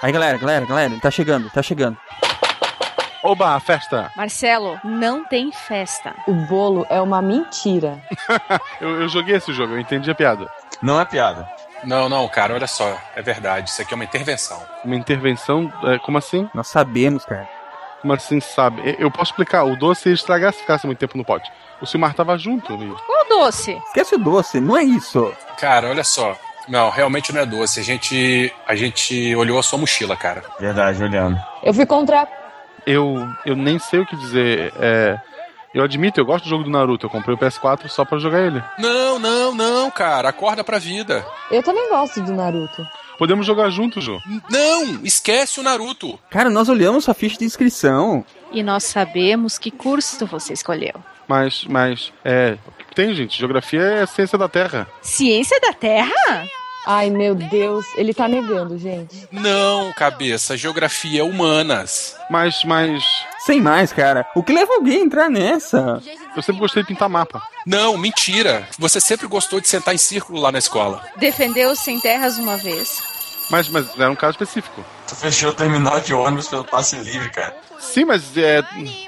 Aí, galera, galera, galera, tá chegando, tá chegando. Oba, festa! Marcelo, não tem festa. O bolo é uma mentira. eu, eu joguei esse jogo, eu entendi a piada. Não é piada. Não, não, cara, olha só. É verdade. Isso aqui é uma intervenção. Uma intervenção? É, como assim? Nós sabemos, cara. Como assim sabe? Eu posso explicar. O doce ia estragar se ficasse muito tempo no pote. O Silmar tava junto. E... Qual doce? Esquece o doce, não é isso. Cara, olha só. Não, realmente não é doce. A gente, a gente olhou a sua mochila, cara. Verdade, olhando. Eu fui contra. Eu, eu nem sei o que dizer. É, eu admito, eu gosto do jogo do Naruto. Eu comprei o PS4 só pra jogar ele. Não, não, não, cara. Acorda pra vida. Eu também gosto do Naruto. Podemos jogar juntos, Jô. Não, esquece o Naruto. Cara, nós olhamos sua ficha de inscrição. E nós sabemos que curso você escolheu. Mas, mas, é. Tem, gente. Geografia é ciência da Terra. Ciência da Terra? Ai, meu Deus, ele tá negando, gente. Não, cabeça, geografia é humanas. Mas, mas. Sem mais, cara. O que leva alguém a entrar nessa? Eu sempre gostei de pintar mapa. Não, mentira. Você sempre gostou de sentar em círculo lá na escola. Defendeu os sem terras uma vez. Mas, mas era um caso específico. Tu fechou o terminal de ônibus pelo passe livre, cara. Sim, mas é.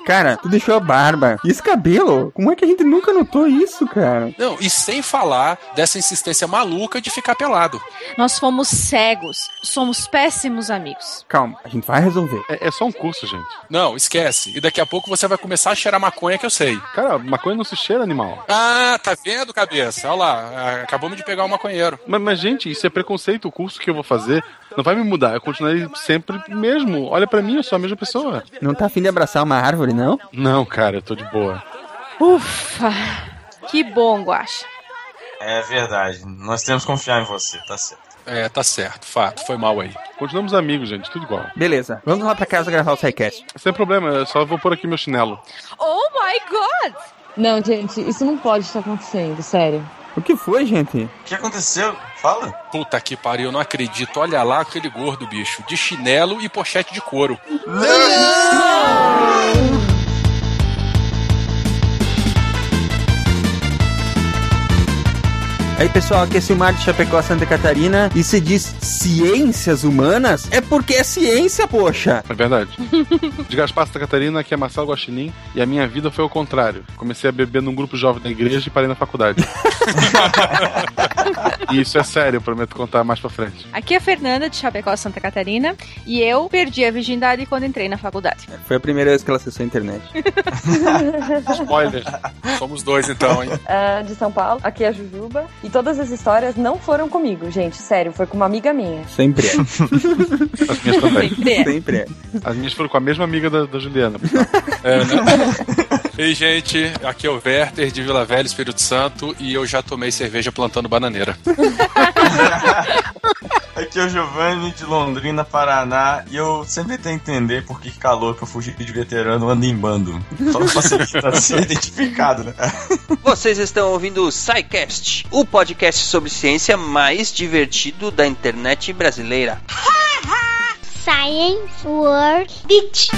Cara, tu deixou a barba. E esse cabelo? Como é que a gente nunca notou isso, cara? Não, e sem falar dessa insistência maluca de ficar pelado. Nós fomos cegos. Somos péssimos amigos. Calma, a gente vai resolver. É, é só um curso, gente. Não, esquece. E daqui a pouco você vai começar a cheirar maconha que eu sei. Cara, maconha não se cheira, animal. Ah, tá vendo, cabeça? Olha lá, acabamos de pegar um maconheiro. Mas, mas, gente, isso é preconceito. O curso que eu vou fazer não vai me mudar. Eu continuarei sempre mesmo. Olha para mim, eu sou a mesma pessoa. Não tá afim de abraçar uma árvore, não? Não, cara, eu tô de boa. Ufa! Que bom, Guaxa. É verdade. Nós temos que confiar em você, tá certo. É, tá certo, fato, foi mal aí. Continuamos amigos, gente, tudo igual. Beleza, vamos lá pra casa gravar o SciCast. Sem problema, eu só vou pôr aqui meu chinelo. Oh my god! Não, gente, isso não pode estar acontecendo, sério. O que foi, gente? O que aconteceu? Fala. Puta que pariu, eu não acredito. Olha lá aquele gordo, bicho. De chinelo e pochete de couro. Não! não! Aí pessoal, aqui é Silmar de Chapecó, Santa Catarina. E se diz ciências humanas, é porque é ciência, poxa. É verdade. De Gaspar, Santa Catarina, aqui é Marcelo Guaxinim. E a minha vida foi ao contrário. Comecei a beber num grupo jovem da igreja e parei na faculdade. e isso é sério, eu prometo contar mais pra frente. Aqui é a Fernanda de Chapecó, Santa Catarina. E eu perdi a virgindade quando entrei na faculdade. Foi a primeira vez que ela acessou a internet. Spoiler. Somos dois então, hein? Uh, de São Paulo, aqui é a Jujuba. E todas as histórias não foram comigo, gente. Sério, foi com uma amiga minha. Sempre é. As minhas também. Sempre é. Sempre é. As minhas foram com a mesma amiga da, da Juliana. É, né? Ei, gente, aqui é o Werther de Vila Velha, Espírito Santo, e eu já tomei cerveja plantando bananeira. Aqui é o Giovanni de Londrina, Paraná, e eu sempre tentei entender por que calor que eu fugi de veterano anda em bando. Só facilita ser identificado, né? Vocês estão ouvindo o SciCast, o podcast sobre ciência mais divertido da internet brasileira. Science World Beach.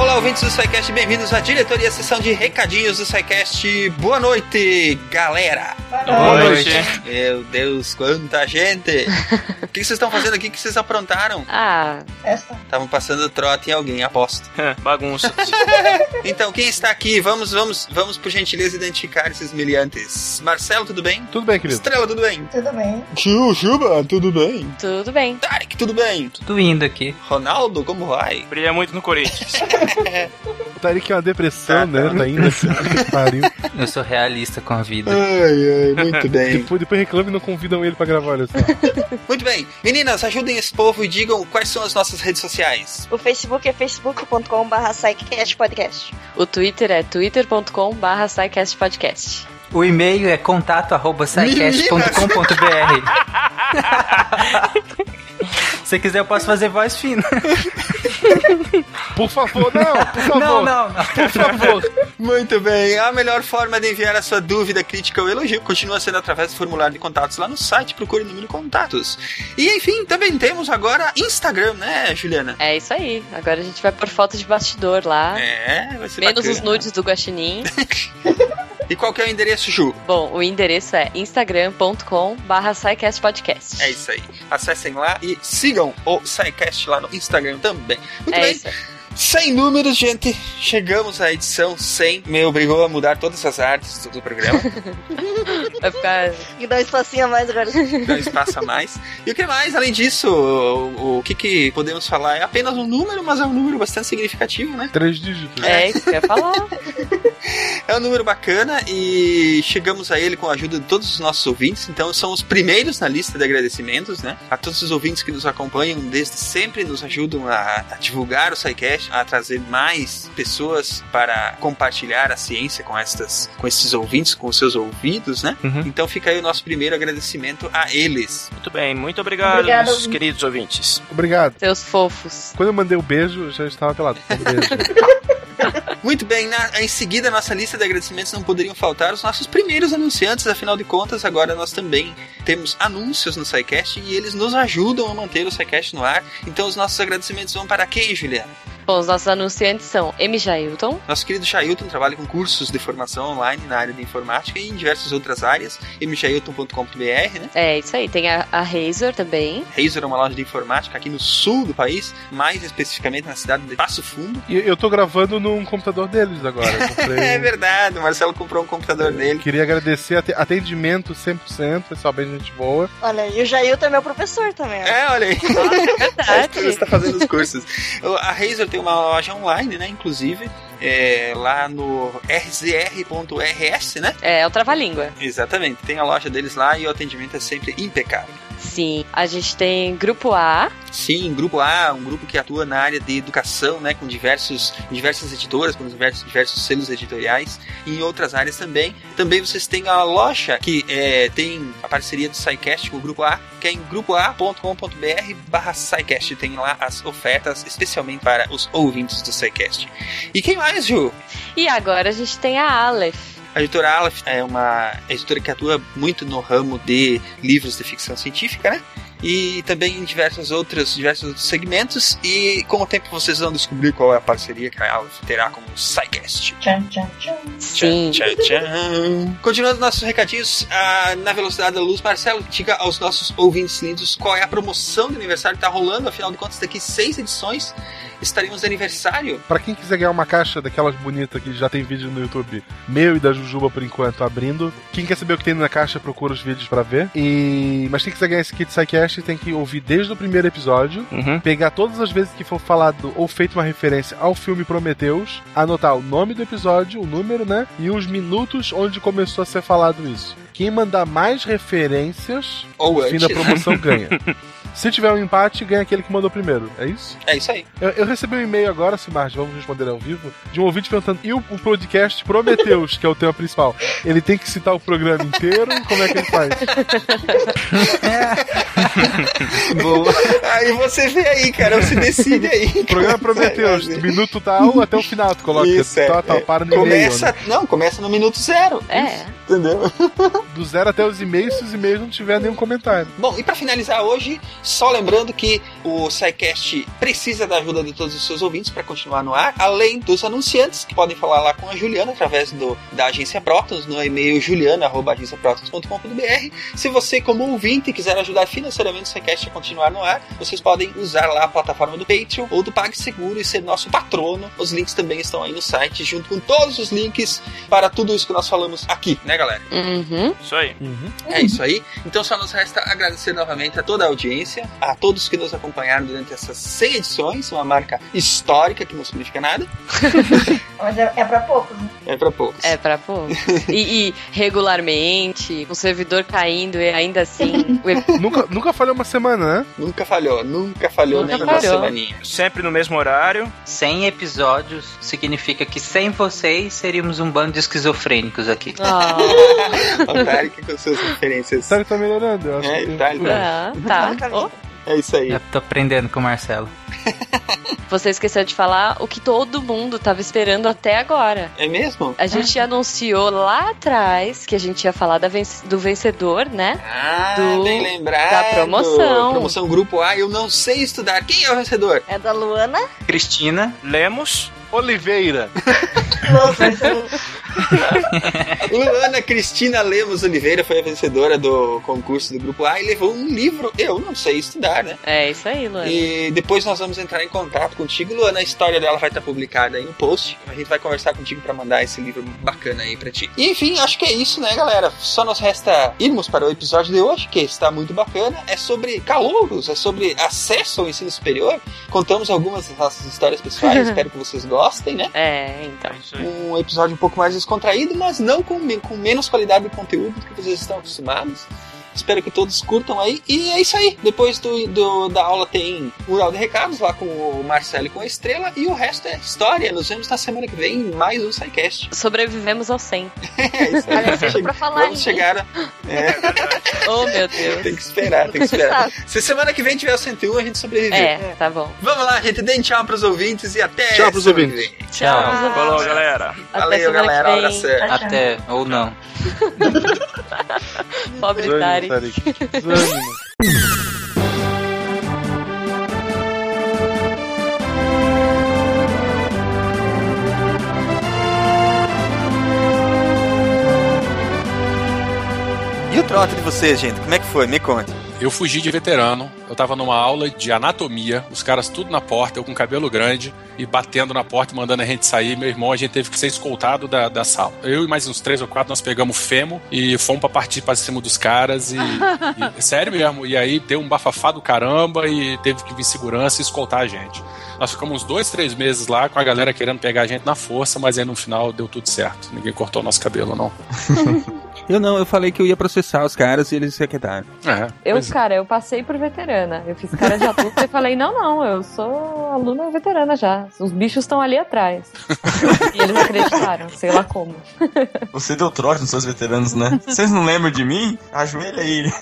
Olá, ouvintes do SciCast, bem-vindos à diretoria à sessão de recadinhos do SciCast. Boa noite, galera! Boa noite. Meu Deus, quanta gente! O que vocês estão fazendo aqui? O que vocês aprontaram? Ah, Estavam passando trote em alguém, aposto. Bagunça. Então, quem está aqui? Vamos, vamos, vamos por gentileza identificar esses miliantes. Marcelo, tudo bem? Tudo bem, querido. Estrela, tudo bem? Tudo bem. Chuba, tudo bem? tudo bem. Tarek, tudo bem? Tudo indo aqui. Ronaldo, como vai? Brilha muito no Corinthians. Tarek é uma depressão, né? Tá indo assim, que pariu. Eu sou realista com a vida. Ai, ai, muito bem. Depois, depois reclamam e não convidam ele pra gravar, olha só. Muito bem. Meninas, ajudem esse povo e digam quais são as nossas redes sociais. O Facebook é facebook.com.br podcast. O Twitter é twitter.com.br podcast. O e-mail é contato@sicast.com.br. Se quiser, eu posso fazer voz fina. Por favor, não, por favor. Não, não, não. Por favor. Muito bem. A melhor forma de enviar a sua dúvida, crítica ou elogio continua sendo através do formulário de contatos lá no site. Procure no menu contatos. E enfim, também temos agora Instagram, né, Juliana? É isso aí. Agora a gente vai por fotos de bastidor lá. É, vai ser Menos bacana. os nudes do Guaxinim. E qual que é o endereço, Ju? Bom, o endereço é instagram.com barra podcast. É isso aí. Acessem lá e sigam o SciCast lá no Instagram também. Muito É bem. isso. Sem números, gente. Chegamos à edição 100. Me obrigou a mudar todas as artes do programa. Vai ficar. E dá um espacinho a mais agora. Não espaça mais. E o que mais? Além disso, o, o que, que podemos falar? É apenas um número, mas é um número bastante significativo, né? Três dígitos. É isso que eu ia falar. É um número bacana e chegamos a ele com a ajuda de todos os nossos ouvintes. Então, são os primeiros na lista de agradecimentos, né? A todos os ouvintes que nos acompanham desde sempre, nos ajudam a, a divulgar o SciCast, a trazer mais pessoas para compartilhar a ciência com, estas, com esses ouvintes, com os seus ouvidos, né? Uhum. Então, fica aí o nosso primeiro agradecimento a eles. Muito bem, muito obrigado, Obrigada, meus queridos ouvintes. Obrigado. Seus fofos. Quando eu mandei o beijo, eu já estava pelado. Um beijo. Muito bem, na- em seguida, a nossa lista de agradecimentos não poderiam faltar os nossos primeiros anunciantes, afinal de contas, agora nós também temos anúncios no SciCast e eles nos ajudam a manter o SciCast no ar. Então, os nossos agradecimentos vão para quem, Juliana? Bom, os nossos anunciantes são M. Jailton, Nosso querido Chailton trabalha com cursos de formação online na área de informática e em diversas outras áreas, mchailton.com.br, né? é isso aí. Tem a, a Razor também. Razer é uma loja de informática aqui no sul do país, mais especificamente na cidade de Passo Fundo. E eu tô gravando num computador deles agora. Comprei É verdade, o Marcelo comprou um computador dele. Queria agradecer ate- atendimento 100%, pessoal bem gente boa. Olha, e o Jailton é meu professor também. É, olha aí. Verdade. Você está fazendo os cursos. A Razer tem uma loja online, né? Inclusive, é, lá no rzr.rs, né? É, é o Trava-Língua. Exatamente. Tem a loja deles lá e o atendimento é sempre impecável. Sim. A gente tem Grupo A. Sim, Grupo A, um grupo que atua na área de educação, né, com diversos, diversas editoras, com diversos, diversos selos editoriais, e em outras áreas também. Também vocês têm a loja que é, tem a parceria do SciCast com o Grupo A, que é em grupoa.com.br barra SciCast. Tem lá as ofertas, especialmente para os ouvintes do SciCast. E quem mais, Ju? E agora a gente tem a Aleph. A editora Aleph é uma editora que atua muito no ramo de livros de ficção científica, né? E também em diversos outros, diversos outros segmentos. E com o tempo vocês vão descobrir qual é a parceria que a Aleph terá com o SciCast. Tchan, tchan, tchan. Sim. Tchan, tchan. Continuando nossos recadinhos, ah, na velocidade da luz, Marcelo, diga aos nossos ouvintes lindos qual é a promoção de aniversário que está rolando. Afinal de contas, daqui seis edições estaremos de aniversário. Pra quem quiser ganhar uma caixa daquelas bonitas que já tem vídeo no YouTube, meu e da Jujuba por enquanto abrindo. Quem quer saber o que tem na caixa, procura os vídeos pra ver. E mas quem quiser ganhar esse kit SciCast tem que ouvir desde o primeiro episódio, Uhum. pegar todas as vezes que for falado ou feito uma referência ao filme Prometheus, anotar o nome do episódio, o número, né? E os minutos onde começou a ser falado isso. Quem mandar mais referências, Ou no fim antes. da promoção ganha. Se tiver um empate, ganha aquele que mandou primeiro. É isso? É isso aí. Eu, eu recebi um e-mail agora, Simard, vamos responder ao vivo, de um ouvinte perguntando: e o, o podcast Prometeus, que é o tema principal? Ele tem que citar o programa inteiro? Como é que ele faz? Boa. Aí você vê aí, cara. Você decide aí. O programa Prometeus, do minuto tal até o final, tu coloca. Isso, é, tal, tal, é. para no e-mail. Começa. né? Não, começa no minuto zero. É. Entendeu? Do zero até os e-mails, se os e-mails não tiver nenhum comentário. Bom, e pra finalizar hoje, só lembrando que o SciCast precisa da ajuda de todos os seus ouvintes para continuar no ar, além dos anunciantes que podem falar lá com a Juliana através do, da agência Protons no e-mail juliana@agenciaprotons.com.br. Se você como ouvinte quiser ajudar financeiramente o SciCast a continuar no ar, vocês podem usar lá a plataforma do Patreon ou do PagSeguro e ser nosso patrono. Os links também estão aí no site, junto com todos os links para tudo isso que nós falamos aqui, né, galera? Uhum. Isso aí. É isso aí. Então só nos resta agradecer novamente a toda a audiência, a todos que nos acompanharam durante essas 100 edições, uma marca histórica que não significa nada, Mas é, é pra poucos, né? é pra poucos. É pra pôr. E, e regularmente, com o servidor caindo e ainda assim. o nunca, nunca falhou uma semana, né? Nunca falhou, nunca falhou Nunca nem uma falhou. semaninha. Sempre no mesmo horário. 100 episódios significa que sem vocês seríamos um bando de esquizofrênicos aqui. Ah, O Tarek com suas referências. Sabe que tá melhorando, eu acho É, que... tá, tá. tá, tá. É isso aí. Eu tô aprendendo com o Marcelo. Você esqueceu de falar o que todo mundo tava esperando até agora. É mesmo? A gente anunciou lá atrás que a gente ia falar da venc- do vencedor, né? Ah, Do- bem lembrado. da promoção. Promoção Grupo A, eu não sei estudar. Quem é o vencedor? É da Luana. Cristina, Lemos. Oliveira. Nossa, Luana Cristina Lemos Oliveira foi a vencedora do concurso do Grupo A e levou um livro. Eu não sei estudar, né? É isso aí, Luana. E depois nós vamos entrar em contato contigo, Luana. A história dela vai estar publicada aí no post. A gente vai conversar contigo para mandar esse livro bacana aí pra ti. E, enfim, acho que é isso, né, galera? Só nos resta irmos para o episódio de hoje, que está muito bacana. É sobre calouros, é sobre acesso ao ensino superior. Contamos algumas das nossas histórias pessoais, espero que vocês gostem, né? É, então. Um episódio um pouco mais descontraído, mas não com, com menos qualidade de conteúdo do que vocês estão acostumados. Espero que todos curtam aí. E é isso aí. Depois do, do- da aula tem mural de recados lá com o Marcelo e com a Estrela. E o resto é história. Nos vemos na semana que vem em mais um SciCast. Sobrevivemos ao 100. É isso aí. Pra falar Vamos chegar. a- É, Oh, meu Deus. tem que esperar, tem que esperar. Se semana que vem tiver o 101, a gente sobreviver. É, tá bom. Vamos lá, gente. Deem tchau pros ouvintes e até. Tchau pros ouvintes. vem. Tchau. Falou, galera. Até Valeu, galera. que vem. abraço. Até, ou não. Pobre Desânimo, Tari. Tarik. Desânimo. E o trote de vocês, gente? Como é que foi? Me conte. Eu fugi de veterano, eu tava numa aula de anatomia, os caras tudo na porta, eu com cabelo grande e batendo na porta e mandando a gente sair. Meu irmão, a gente teve que ser escoltado da, da sala. Eu e mais uns três ou quatro, nós pegamos femo e fomos pra partir pra cima dos caras e, e- Sério mesmo, e aí deu um bafafá do caramba e teve que vir segurança e escoltar a gente. Nós ficamos uns dois, três meses lá com a galera querendo pegar a gente na força, mas aí no final deu tudo certo. Ninguém cortou nosso cabelo, não. Eu não, eu falei que eu ia processar os caras e eles se aquietaram. É, Eu, é. cara, eu passei por veterana. Eu fiz cara de adulta e falei, não, não, eu sou aluna veterana já. Os bichos estão ali atrás. e eles acreditaram, sei lá como. Você deu trote nos seus veteranos, né? Vocês não lembram de mim? Ajoelha aí.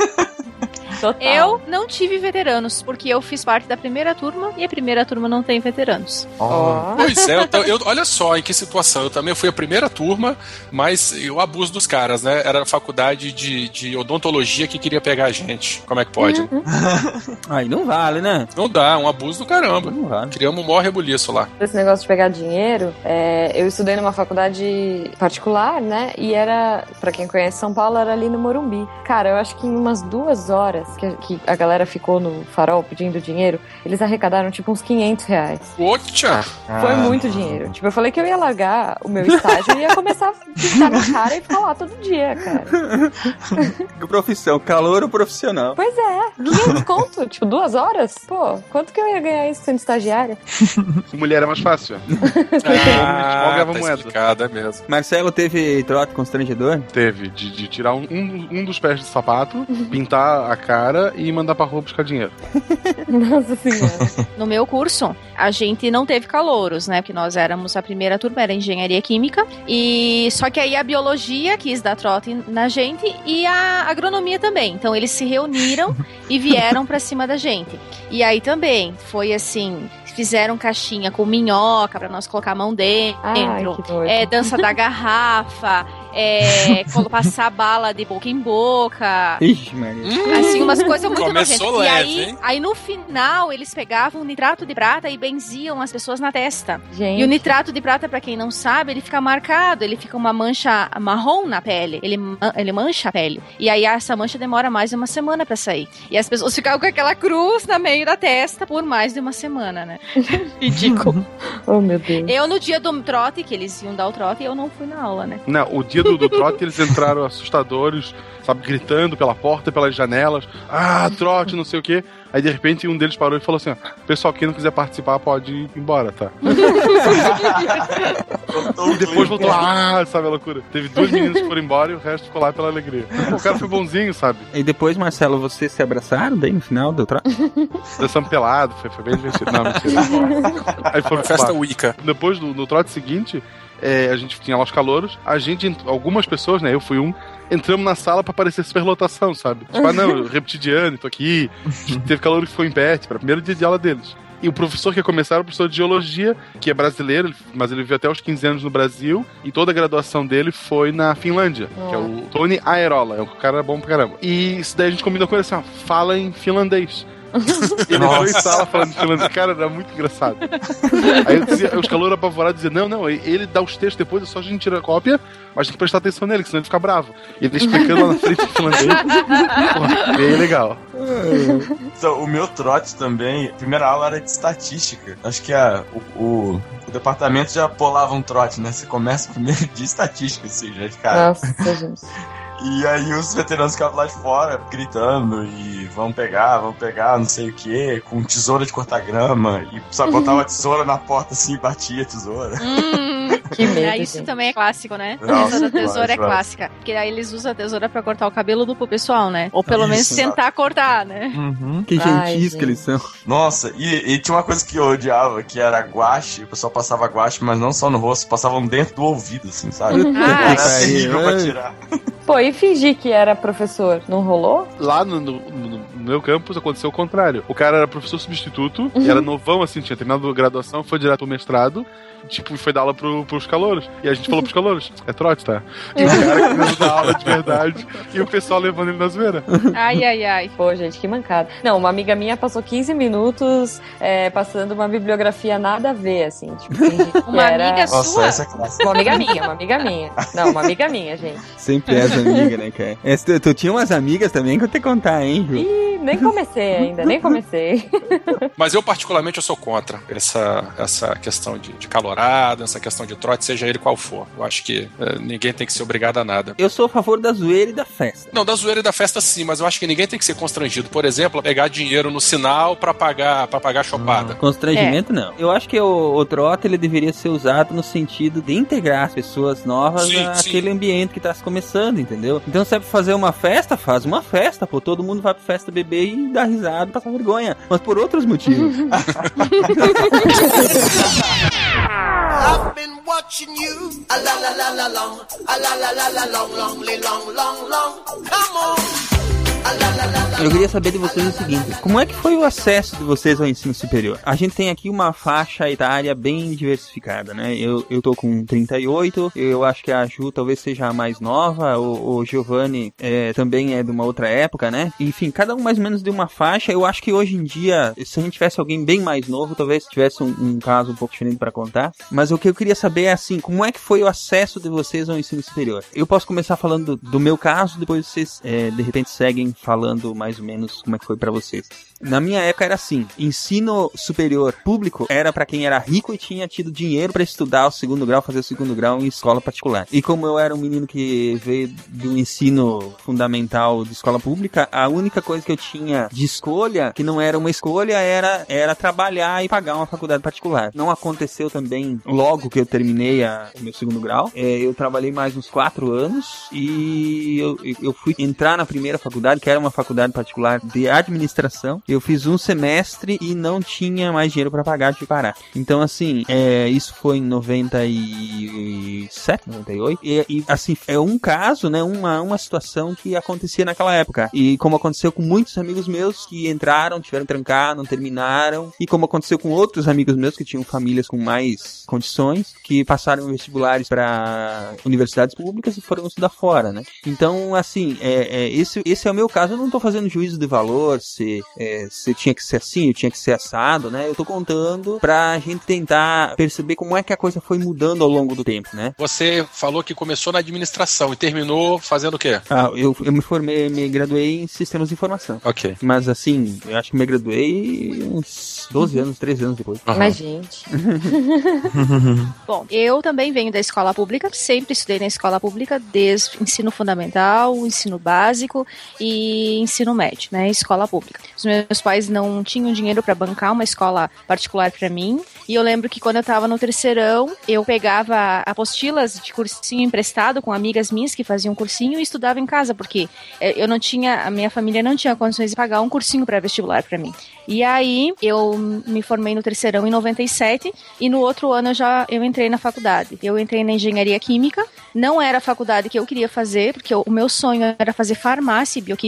Total. Eu não tive veteranos, porque eu fiz parte da primeira turma e a primeira turma não tem veteranos. Ó. Pois é, eu, eu- olha só em que situação. Eu também fui a primeira turma, mas eu abuso dos caras, né? Era a faculdade de, de odontologia que queria pegar a gente. Como é que pode? Aí não vale, né? Não dá, um abuso do caramba. Não vale. Criamos um maior rebuliço lá. Esse negócio de pegar dinheiro, é, eu estudei numa faculdade particular, né? E era, pra quem conhece São Paulo, era ali no Morumbi. Cara, eu acho que em umas duas horas que, a- que a galera ficou no farol pedindo dinheiro, eles arrecadaram tipo uns 500 reais. Poxa! Foi muito dinheiro. Tipo, eu falei que eu ia largar o meu estágio e ia começar a pintar na cara e ficar lá todo dia, cara. Que profissão, calor ou profissional? Pois é, 500 conto, tipo, duas horas? Pô, quanto que eu ia ganhar isso sendo estagiária? Mulher é mais fácil. Ah, tá moeda. explicado, é mesmo. Marcelo teve trote constrangedor? Teve de, de tirar um, um, um dos pés do sapato, pintar a cara e mandar pra rua buscar dinheiro. Nossa senhora. No meu curso, a gente não teve calouros, né? Porque nós éramos a primeira turma, era engenharia química. E só que aí a biologia quis dar trote na gente e a agronomia também. Então eles se reuniram e vieram pra cima da gente. E aí também foi assim, fizeram caixinha com minhoca pra nós colocar a mão dentro. Ai, que doido. É, dança da garrafa, é, passar bala de boca em boca. Ixi, Maria. Assim, umas coisas muito Começou nojentas. leve, e aí, hein? aí no final eles pegavam nitrato de prata e benziam as pessoas na testa. Gente. E o nitrato de prata, pra quem não sabe, ele fica marcado, ele fica uma mancha marrom na pele. Ele, ele mancha a pele. E aí essa mancha demora mais de uma semana pra sair. E as pessoas ficavam com aquela cruz no meio da testa por mais de uma semana, né? Ridículo. Oh, meu Deus. Eu no dia do trote, que eles iam dar o trote, eu não fui na aula, né? Não, o dia do, do trote eles entraram assustadores, sabe, gritando pela porta, pelas janelas. Ah, trote, não sei o quê. Aí de repente um deles parou e falou assim: ó, pessoal, quem não quiser participar pode ir embora, tá? E depois voltou, ah, sabe a loucura. Teve dois meninos que foram embora e o resto ficou lá pela alegria. O cara foi bonzinho, sabe? E depois, Marcelo, vocês se abraçaram daí no final do trote? Dançando pelado, foi, foi bem divertido. Não, mentira. Aí foram Festa. Wicca. Depois do no trote seguinte, é, a gente tinha lá os calouros, a gente, ent- algumas pessoas, né? Eu fui um, entramos na sala pra parecer superlotação, sabe? Tipo, ah, não, eu repeti de ano, tô aqui. Teve calor que ficou em pé, tipo, o primeiro dia de aula deles. E o professor que ia começar era o professor de geologia, que é brasileiro, mas ele viveu até os 15 anos no Brasil, e toda a graduação dele foi na Finlândia, que é o Tony Aerola, é um cara bom pra caramba. E isso daí a gente combinou com ele assim, ó, fala em finlandês. Ele entrou em sala falando, chamando, cara, era muito engraçado. Aí eu dizia, os calouros apavorados diziam, não, não, ele dá os textos depois, é só a gente tirar a cópia, mas tem que prestar atenção nele, que senão ele fica bravo. E ele explicando lá na frente em finlandês. Porra, bem legal. Então, o meu trote também, a primeira aula era de estatística. Acho que a, o, o, o departamento já pulava um trote, né? Você começa primeiro de estatística, assim, já de cara. Nossa, gente. E aí os veteranos ficavam lá de fora gritando e vão pegar, vão pegar, não sei o que, com tesoura de cortar grama. E só botava a tesoura na porta assim e batia a tesoura. Hum, Que medo, isso gente. também é clássico, né? Nossa, da tesoura é clássica. Porque aí eles usam a tesoura pra cortar o cabelo do pro pessoal, né? Ou pelo menos Isso, tentar cortar, né? Uhum. Que Ai, gentis gente. que eles são. Nossa, e, e tinha uma coisa que eu odiava, que era guache. O pessoal passava guache, mas não só no rosto, passavam dentro do ouvido, assim, sabe? Ah, Era isso aí, terrível pra tirar. Pô, e fingir que era professor? Não rolou? Lá no, no- no- meu campus aconteceu o contrário. O cara era professor substituto, e era novão, assim, tinha terminado a graduação, foi direto pro mestrado, tipo, foi dar aula pro, pros calouros. E a gente falou pros calouros, é trote, tá? E o cara querendo dar aula de verdade, e o pessoal levando ele na zoeira. Ai, ai, ai. Pô, gente, que mancada. Não, uma amiga minha passou 15 minutos é, passando uma bibliografia nada a ver, assim. Tipo, Uma era... amiga Nossa, sua? essa é clássica. Uma amiga minha, uma amiga minha. Não, uma amiga minha, gente. Sempre é as amigas, né, cara? Essa, tu, tu tinha umas amigas também que eu te contar, hein, Ju? Ih, nem comecei ainda, nem comecei. Mas eu, particularmente, eu sou contra essa, essa questão de, de calorada, essa questão de trote, seja ele qual for. Eu acho que eh, ninguém tem que ser obrigado a nada. Eu sou a favor da zoeira e da festa. Não, da zoeira e da festa sim, mas eu acho que ninguém tem que ser constrangido. Por exemplo, pegar dinheiro no sinal pra pagar para pagar a chopada. Constrangimento, não. Eu acho que o, o trote ele deveria ser usado no sentido de integrar as pessoas novas Sim, sim. àquele ambiente que tá se começando, entendeu? Então, se é pra fazer uma festa, faz uma festa, pô. Todo mundo vai pra festa beber e dar risada, passar vergonha. Mas por outros motivos. I've been watching you. A la la la la long. A la la la la long, longly long, long, long. Come on. Eu queria saber de vocês o seguinte: como é que foi o acesso de vocês ao ensino superior? A gente tem aqui uma faixa etária bem diversificada, né? Eu, eu tô com 38, eu acho que a Ju talvez seja a mais nova, o, o Giovanni é, também é de uma outra época, né? Enfim, cada um mais ou menos de uma faixa. Eu acho que hoje em dia, se a gente tivesse alguém bem mais novo, talvez tivesse um, um caso um pouco diferente para contar. Mas o que eu queria saber é assim: como é que foi o acesso de vocês ao ensino superior? Eu posso começar falando do, do meu caso, depois vocês é, de repente seguem falando mais ou menos como é que foi pra vocês. Na minha época era assim: ensino superior público era pra quem era rico e tinha tido dinheiro pra estudar o segundo grau, fazer o segundo grau em escola particular. E como eu era um menino que veio do ensino fundamental de escola pública, a única coisa que eu tinha de escolha, que não era uma escolha, era, era trabalhar e pagar uma faculdade particular. Não aconteceu também logo que eu terminei a- o meu segundo grau. É, eu trabalhei mais uns quatro anos e eu, eu fui entrar na primeira faculdade, que era uma faculdade particular de administração. Eu fiz um semestre e não tinha mais dinheiro para pagar de parar. Então, assim, é, isso foi em 97, 98. E, e, assim, é um caso, né? Uma, uma situação que acontecia naquela época. E como aconteceu com muitos amigos meus que entraram, tiveram que trancar, não terminaram. E como aconteceu com outros amigos meus que tinham famílias com mais condições, que passaram vestibulares para universidades públicas e foram estudar fora, né? Então, assim, é, é, esse, esse é o meu caso. Eu não tô fazendo juízo de valor, se, é, se tinha que ser assim, eu tinha que ser assado, né? Eu tô contando pra gente tentar perceber como é que a coisa foi mudando ao longo do tempo, né? Você falou que começou na administração e terminou fazendo o quê? Ah, eu, eu me formei, me graduei em sistemas de informação. Ok. Mas assim, eu acho que me graduei uns 12 anos, 13 anos depois. Mas, gente. Bom, eu também venho da escola pública, sempre estudei na escola pública, desde ensino fundamental, ensino básico e ensino médio, né? Escola pública. Os meus pais não tinham dinheiro para bancar uma escola particular para mim, e eu lembro que quando eu tava no terceirão, eu pegava apostilas de cursinho emprestado com amigas minhas que faziam cursinho e estudava em casa, porque eh, eu não tinha, a minha família não tinha condições de pagar um cursinho para vestibular para mim. E aí eu me formei no terceirão em 97 e no outro ano eu já eu entrei na faculdade. Eu entrei na engenharia química. Não era a faculdade que eu queria fazer, porque o meu sonho era fazer farmácia e bioquímica,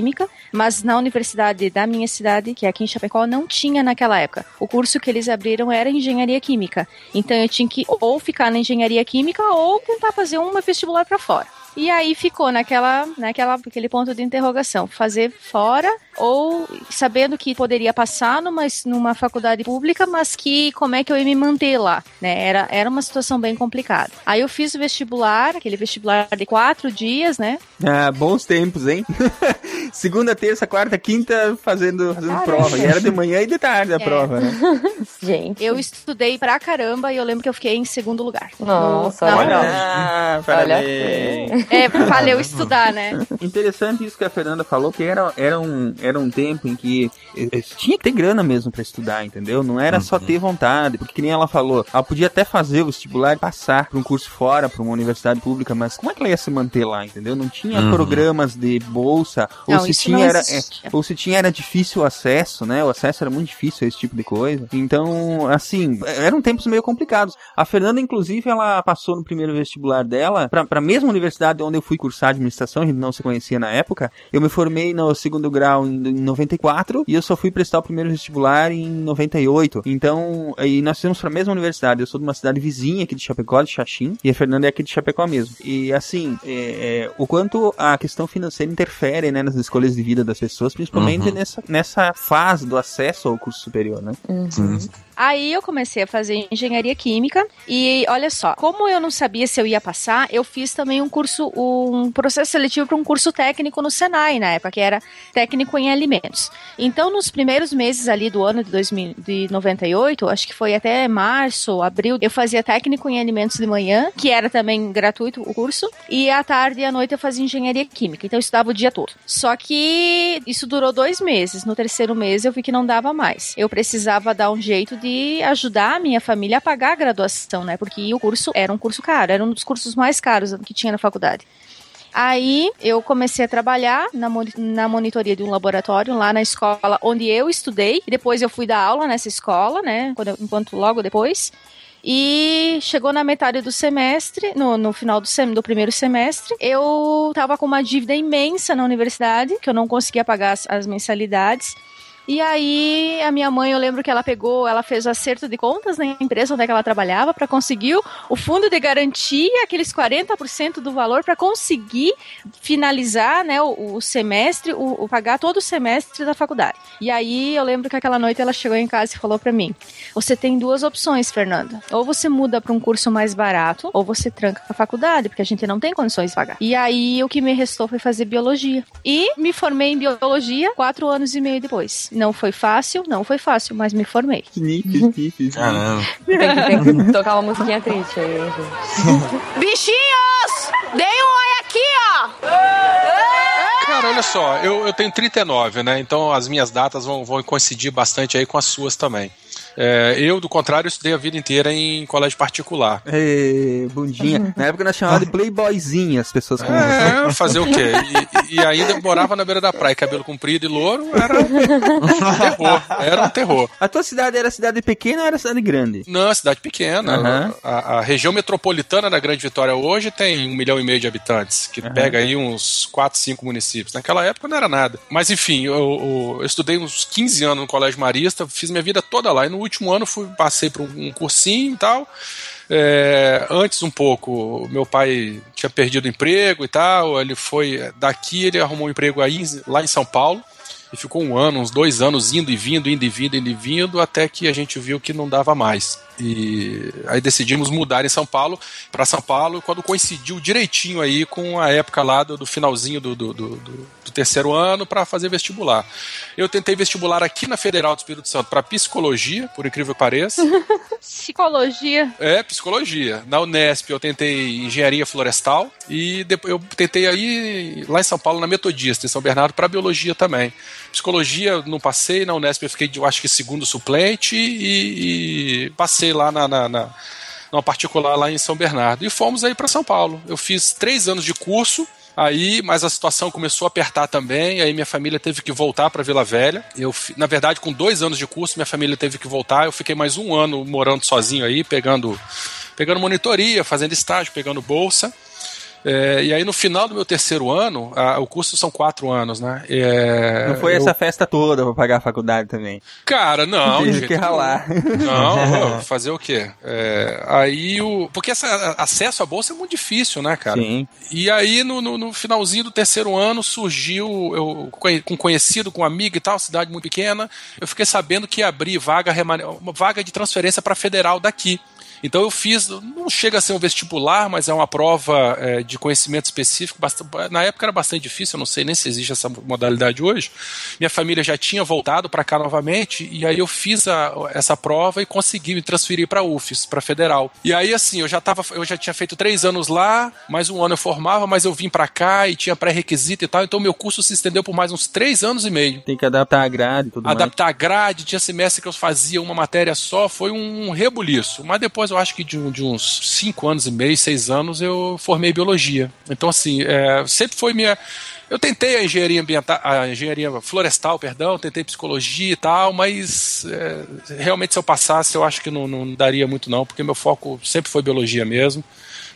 mas na universidade da minha cidade, que é aqui em Chapecó, não tinha naquela época. O curso que eles abriram era engenharia química. Então eu tinha que ou ficar na engenharia química ou tentar fazer uma vestibular para fora. E aí ficou naquela, naquela, aquele ponto de interrogação, fazer fora ou sabendo que poderia passar numa, numa faculdade pública, mas que como é que eu ia me manter lá, né? Era, era uma situação bem complicada. Aí eu fiz o vestibular, aquele vestibular de quatro dias, né? Ah, bons tempos, hein? Segunda, terça, quarta, quinta fazendo, fazendo prova. E era de manhã e de tarde a É. prova, né? Gente. Eu estudei pra caramba e eu lembro que eu fiquei em segundo lugar. Nossa, Na olha. Ah, Olha parabéns. É, valeu estudar, né? Interessante isso que a Fernanda falou, que era, era, um, era um tempo em que tinha que ter grana mesmo pra estudar, entendeu? Não era só ter vontade, porque que nem ela falou, ela podia até fazer o vestibular e passar pra um curso fora, pra uma universidade pública, mas como é que ela ia se manter lá, entendeu? Não tinha Uhum. programas de bolsa, ou Não, se tinha era, é, ou se tinha era difícil o acesso, né? O acesso era muito difícil a esse tipo de coisa. Então, assim, eram tempos meio complicados. A Fernanda, inclusive, ela passou no primeiro vestibular dela pra, pra mesma universidade onde eu fui cursar administração, a gente não se conhecia na época. Eu me formei no segundo grau em, em 94 e eu só fui prestar o primeiro vestibular em 98. Então, aí nós fizemos pra mesma universidade. Eu sou de uma cidade vizinha aqui de Chapecó, de Xaxim, e a Fernanda é aqui de Chapecó mesmo. E assim, é, é, o quanto a questão financeira interfere né, nas escolhas de vida das pessoas, principalmente Uhum. nessa, nessa fase do acesso ao curso superior, né? Uhum. Aí eu comecei a fazer engenharia química e olha só, como eu não sabia se eu ia passar, eu fiz também um curso, um processo seletivo para um curso técnico no Senai na época, que era técnico em alimentos. Então, nos primeiros meses ali do ano de 2000, de 98, acho que foi até março, abril, eu fazia técnico em alimentos de manhã, que era também gratuito o curso, e à tarde e à noite eu fazia engenharia química. Então eu estudava o dia todo. Só que isso durou dois meses. No terceiro mês eu vi que não dava mais. Eu precisava dar um jeito de ajudar a minha família a pagar a graduação, né? Porque o curso era um curso caro, era um dos cursos mais caros que tinha na faculdade. Aí eu comecei a trabalhar na, na monitoria de um laboratório lá na escola onde eu estudei. Depois eu fui dar aula nessa escola, né? Enquanto logo depois. E chegou na metade do semestre, no, no final do, sem, do primeiro semestre, eu tava com uma dívida imensa na universidade, que eu não conseguia pagar as, as mensalidades. E aí, a minha mãe, eu lembro que ela pegou, ela fez acerto de contas na empresa onde é ela trabalhava para conseguir o fundo de garantia, aqueles 40% do valor para conseguir finalizar, né, o, o semestre, o, o pagar todo o semestre da faculdade. E aí, eu lembro que aquela noite ela chegou em casa e falou para mim: "Você tem duas opções, Fernanda. Ou você muda para um curso mais barato, ou você tranca a faculdade, porque a gente não tem condições de pagar". E aí, o que me restou foi fazer biologia. E me formei em biologia quatro anos e meio depois. Não foi fácil, não foi fácil, mas me formei. Caramba. Tem que, tem que tocar uma musiquinha triste aí, gente. Bichinhos! Deem um oi aqui, ó! Cara, olha só, eu, eu tenho 39, né? Então as minhas datas vão, vão coincidir bastante aí com as suas também. É, eu, do contrário, estudei a vida inteira em colégio particular. Ê, bundinha. Na época nós chamávamos de playboyzinha as pessoas como É, fazer o quê? E, e ainda morava na beira da praia, cabelo comprido e louro, era um terror. Era um terror. A tua cidade era cidade pequena ou era cidade grande? Não, cidade pequena. Aham. A, a região metropolitana da Grande Vitória hoje tem um milhão e meio de habitantes, que pega aí uns 4, 5 municípios. Naquela época não era nada. Mas enfim, eu, eu- eu estudei uns 15 anos no Colégio Marista, fiz minha vida toda lá. E no último ano fui, passei por um, cursinho e tal. É, antes um pouco, meu pai tinha perdido o emprego e tal. Ele foi daqui, ele arrumou um emprego aí, lá em São Paulo. E ficou um ano, uns dois anos indo e vindo, indo e vindo, indo e vindo, até que a gente viu que não dava mais. E aí decidimos mudar em São Paulo, para São Paulo, quando coincidiu direitinho aí com a época lá do, do finalzinho do, do, do- terceiro ano para fazer vestibular. Eu tentei vestibular aqui na Federal do Espírito Santo para psicologia, por incrível que pareça. Psicologia. É, psicologia. Na Unesp eu tentei engenharia florestal e depois eu tentei aí lá em São Paulo na Metodista, em São Bernardo, para biologia também. Psicologia não passei, na Unesp eu fiquei, eu acho que segundo suplente e, e passei lá na, na, na numa particular lá em São Bernardo. E fomos aí para São Paulo. Eu fiz três anos de curso. Aí, mas a situação começou a apertar também, aí minha família teve que voltar para Vila Velha. Eu, na verdade, com dois anos de curso, minha família teve que voltar. Eu fiquei mais um ano morando sozinho aí, pegando, pegando monitoria, fazendo estágio, pegando bolsa. É, e aí no final do meu terceiro ano, a- o curso são quatro anos, né? É, Não foi eu- essa festa toda pra pagar a faculdade também. Cara, não. Teve que ralar. Não, fazer o quê? É, aí o. Porque essa, acesso à bolsa é muito difícil, né, cara? Sim. E aí, no, no- no finalzinho do terceiro ano, surgiu, eu, com conhecido, com amigo e tal, cidade muito pequena, eu fiquei sabendo que ia abrir vaga, vaga de transferência para federal daqui. Então eu fiz, não chega a ser um vestibular, mas é uma prova é, de conhecimento específico. basta- na época era bastante difícil, eu não sei nem se existe essa modalidade hoje. Minha família já tinha voltado para cá novamente, e aí eu fiz a- essa prova e consegui me transferir para UFES, para federal. E aí assim, eu já tava, eu já tinha feito três anos lá, mais um ano eu formava, mas eu vim para cá e tinha pré-requisito e tal, então meu curso se estendeu por mais uns três anos e meio. Tem que adaptar a grade tudo mais. Adaptar a grade, tinha semestre que eu fazia uma matéria só, foi um rebuliço. Mas depois eu acho que de, de uns cinco anos e meio, seis anos, eu formei biologia. Então, assim, é, sempre foi minha. Eu tentei a engenharia ambiental, a engenharia florestal, perdão, tentei psicologia e tal, mas é, realmente se eu passasse, eu acho que não, não daria muito não, porque meu foco sempre foi biologia mesmo.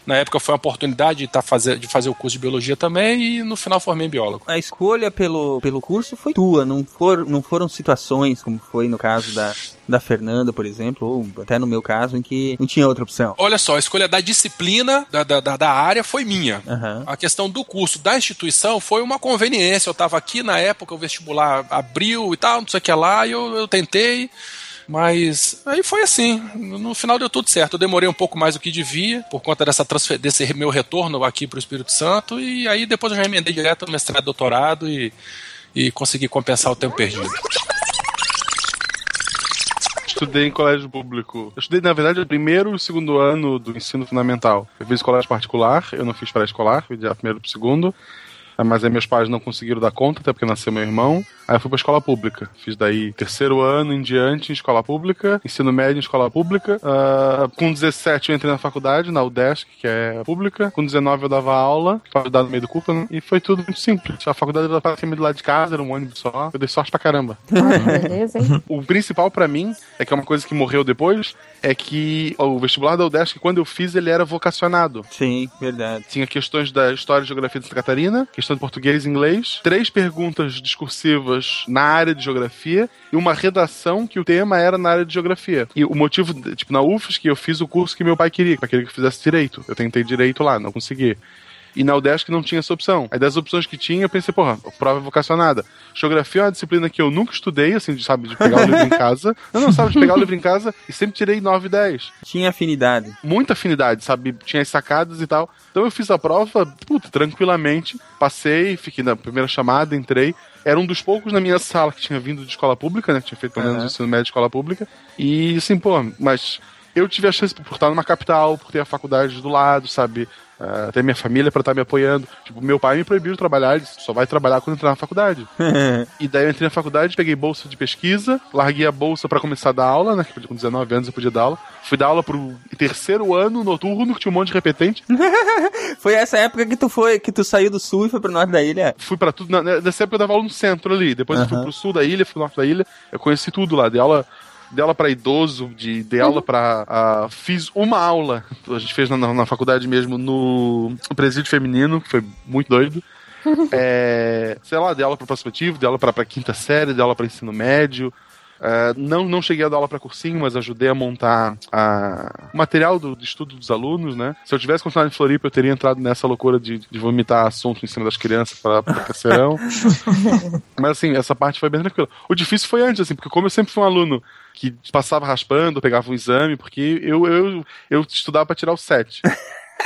Na época foi uma oportunidade de, tá fazer, de fazer o curso de biologia também e no final formei em biólogo. A escolha pelo, pelo curso foi tua, não, for, não foram situações, como foi no caso da, da Fernanda, por exemplo, ou até no meu caso, em que não tinha outra opção. Olha só, a escolha da disciplina da, da, da- área foi minha. Aham. A questão do curso da instituição foi uma conveniência. Eu estava aqui na época, o vestibular abriu e tal, não sei o que lá, e eu, eu tentei. Mas aí foi assim. No final deu tudo certo. Eu demorei um pouco mais do que devia, por conta dessa transfer desse meu retorno aqui para o Espírito Santo. E aí depois eu já emendei direto no mestrado doutorado e, e consegui compensar o tempo perdido. Estudei em colégio público. Eu estudei, na verdade, o primeiro e o segundo ano do ensino fundamental. Eu fiz colégio particular, eu não fiz pré-escolar, fui de primeiro pro segundo. Ah, Mas aí meus pais não conseguiram dar conta, até porque nasceu meu irmão. Aí eu fui pra escola pública. Fiz daí terceiro ano em diante em escola pública, ensino médio em escola pública. Ah, com 17 eu entrei na faculdade, na UDESC, que é pública. Com 19 eu dava aula, pra ajudar no meio do curso, né? E foi tudo muito simples. A faculdade era praticamente do lado de casa, era um ônibus só. Eu dei sorte pra caramba. Beleza, hein? O principal pra mim, é que é uma coisa que morreu depois, é que o vestibular da UDESC, quando eu fiz, ele era vocacionado. Sim, verdade. Tinha questões da história e geografia de Santa Catarina, questão de português e inglês, três perguntas discursivas na área de geografia e uma redação que o tema era na área de geografia. E o motivo, tipo, na UFSC, eu fiz o curso que meu pai queria, que queria que eu fizesse direito. Eu tentei direito lá, não consegui. E na UDESC não tinha essa opção. Aí das opções que tinha, eu pensei, porra, prova vocacionada. Geografia é uma disciplina que eu nunca estudei, assim, de, sabe, de pegar o livro em casa. Eu não sabe de pegar o livro em casa e sempre tirei 9 e 10. Tinha afinidade. Muita afinidade, sabe? Tinha as sacadas e tal. Então eu fiz a prova, puta, tranquilamente. Passei, fiquei na primeira chamada, entrei. Era um dos poucos na minha sala que tinha vindo de escola pública, né? Que tinha feito pelo menos o ensino médio de escola pública. E assim, pô, mas eu tive a chance por estar numa capital, por ter a faculdade do lado, sabe? Ah, ter minha família pra estar me apoiando. Tipo, meu pai me proibiu de trabalhar, ele só vai trabalhar quando entrar na faculdade. E daí eu entrei na faculdade, peguei bolsa de pesquisa, larguei a bolsa pra começar a dar aula, né? Com 19 anos eu podia dar aula. Fui dar aula pro terceiro ano noturno, que tinha um monte de repetente. Foi essa época que tu foi, que tu saiu do sul e foi pro norte da ilha. Fui pra tudo. na- Nessa época eu dava aula no centro ali. Depois eu fui pro sul da ilha, fui pro norte da ilha. Eu conheci tudo lá. Dei aula. Dei aula pra idoso, de, dei aula pra. ah, fiz uma aula. A gente fez na, na- faculdade mesmo no presídio feminino, que foi muito doido. É, sei lá, dei aula pra prospectivo, dei aula pra, pra quinta série, dei aula pra ensino médio. É, não, não cheguei a dar aula para cursinho, mas ajudei a montar a... o material do, do estudo dos alunos, né? Se eu tivesse continuado em Floripa, eu teria entrado nessa loucura de, de vomitar assunto em cima das crianças para terceirão. mas assim, essa parte foi bem tranquila. O difícil foi antes, assim, porque como eu sempre fui um aluno que passava raspando, pegava um exame, porque eu, eu, eu estudava para tirar o 7.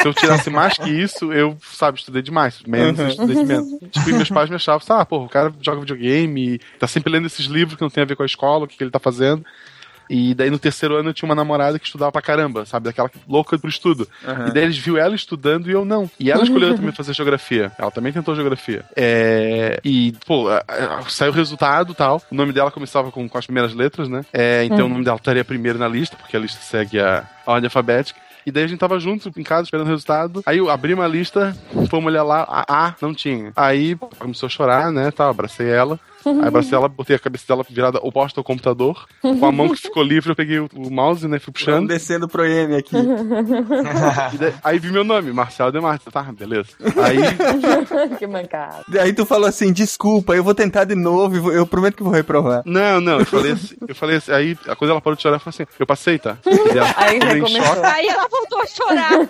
Se eu tirasse mais que isso, eu, sabe, estudei demais. Menos, Uhum. estudei de menos. Tipo, e meus pais me achavam, ah, pô, o cara joga videogame, tá sempre lendo esses livros que não tem a ver com a escola, o que, que ele tá fazendo. E daí no terceiro ano eu tinha uma namorada que estudava pra caramba, sabe? Daquela louca pro estudo. Uhum. E daí eles viu ela estudando e eu não. E ela escolheu também fazer geografia. Ela também tentou geografia. É... E, pô, saiu o resultado e tal. O nome dela começava com, com as primeiras letras, né? É, então Hum. o nome dela estaria primeiro na lista, porque a lista segue a ordem alfabética. E daí a gente tava junto em casa esperando o resultado. Aí eu abri uma lista, fomos olhar lá, a não tinha. Aí começou a chorar, né? Tal, abracei ela. Aí abracei ela, botei a cabeça dela virada oposta ao computador. Com a mão que ficou livre, eu peguei o, o mouse, né? Fui puxando. Vamos descendo pro M aqui. Daí- aí vi meu nome, Marcelo Demartins. Tá, beleza. Aí que mancada. Aí tu falou assim, desculpa, eu vou tentar de novo, e eu prometo que vou reprovar. Não, não, eu falei assim, eu falei assim, aí a coisa ela parou de chorar e falou assim, eu passei, tá? Ela Aí recomeçou. choque. Aí ela voltou a chorar.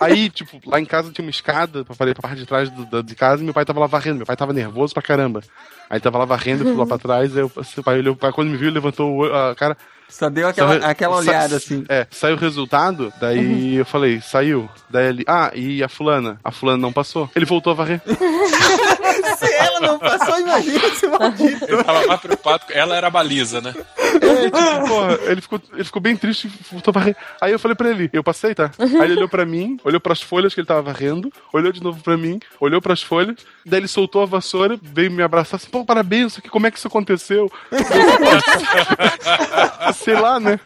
Aí, tipo, lá em casa tinha uma escada pra fazer pra parte de trás do- da- de casa e meu pai tava lá varrendo. Meu pai tava nervoso pra caramba. Aí tava lá varrendo, fui lá pra trás, aí eu, o pai olhou, quando me viu, levantou a cara. Só deu aquela, Sa- aquela sa- olhada assim. É, saiu o resultado, daí eu falei, saiu. Daí ele, ah, e a fulana? A fulana não passou. Ele voltou a varrer. Se ela não passou, imagina esse maldito. Ele tava mais preocupado, ela era a baliza, né? Tipo, ele ficou, ele ficou bem triste voltou a varrer. Aí eu falei pra ele, eu passei, tá? Aí ele olhou pra mim, olhou pras folhas que ele tava varrendo, olhou de novo pra mim, olhou pras folhas, daí ele soltou a vassoura, veio me abraçar assim, pô, parabéns, aqui, como é que isso aconteceu? Sei lá, né?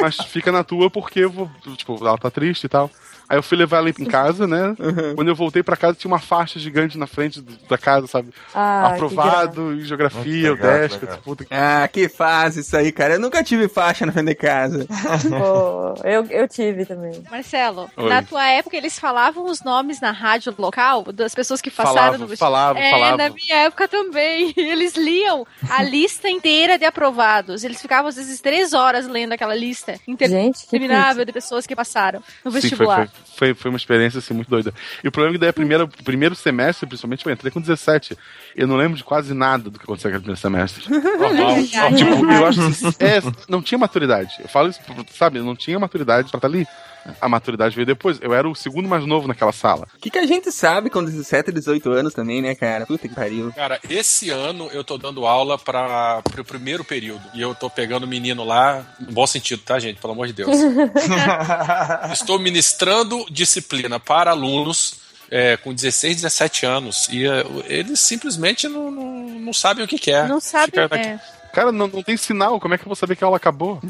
Mas fica na tua porque eu vou, tipo, ela tá triste e tal. Aí eu fui levar ela em casa, né? Quando eu voltei pra casa, tinha uma faixa gigante na frente do- da casa, sabe? Ah, Aprovado em geografia, o legal. puta que Ah, que fase isso aí, cara. Eu nunca tive faixa na frente de casa. Pô, eu, eu tive também. Marcelo, Oi. na tua época eles falavam os nomes na rádio local das pessoas que passaram Falavam, no vestibular? falavam, é, falavam. na minha época também. Eles liam a lista inteira de aprovados. Eles ficavam às vezes três horas lendo aquela lista interminável de pessoas que passaram no Sim, foi, vestibular. foi, foi, foi uma experiência assim, muito doida. E o problema é que daí, primeira, o primeiro semestre, principalmente, eu entrei com 17. Eu não lembro de quase nada do que aconteceu naquele primeiro semestre. Tipo, eu acho que é, não tinha maturidade. Eu falo isso, sabe, não tinha maturidade pra estar ali. A maturidade veio depois. Eu era o segundo mais novo naquela sala. O que, que a gente sabe com 17, 18 anos também, né, cara? Puta que pariu. Cara, esse ano eu tô dando aula para o primeiro período. E eu tô pegando o menino lá, no bom sentido, tá, gente? Pelo amor de Deus. Estou ministrando disciplina para alunos é, com 16, 17 anos. E é, eles simplesmente não, não, não sabem o que quer. Não sabe. Fica daqui- É. Cara, não, não tem sinal. Como é que eu vou saber que a aula acabou?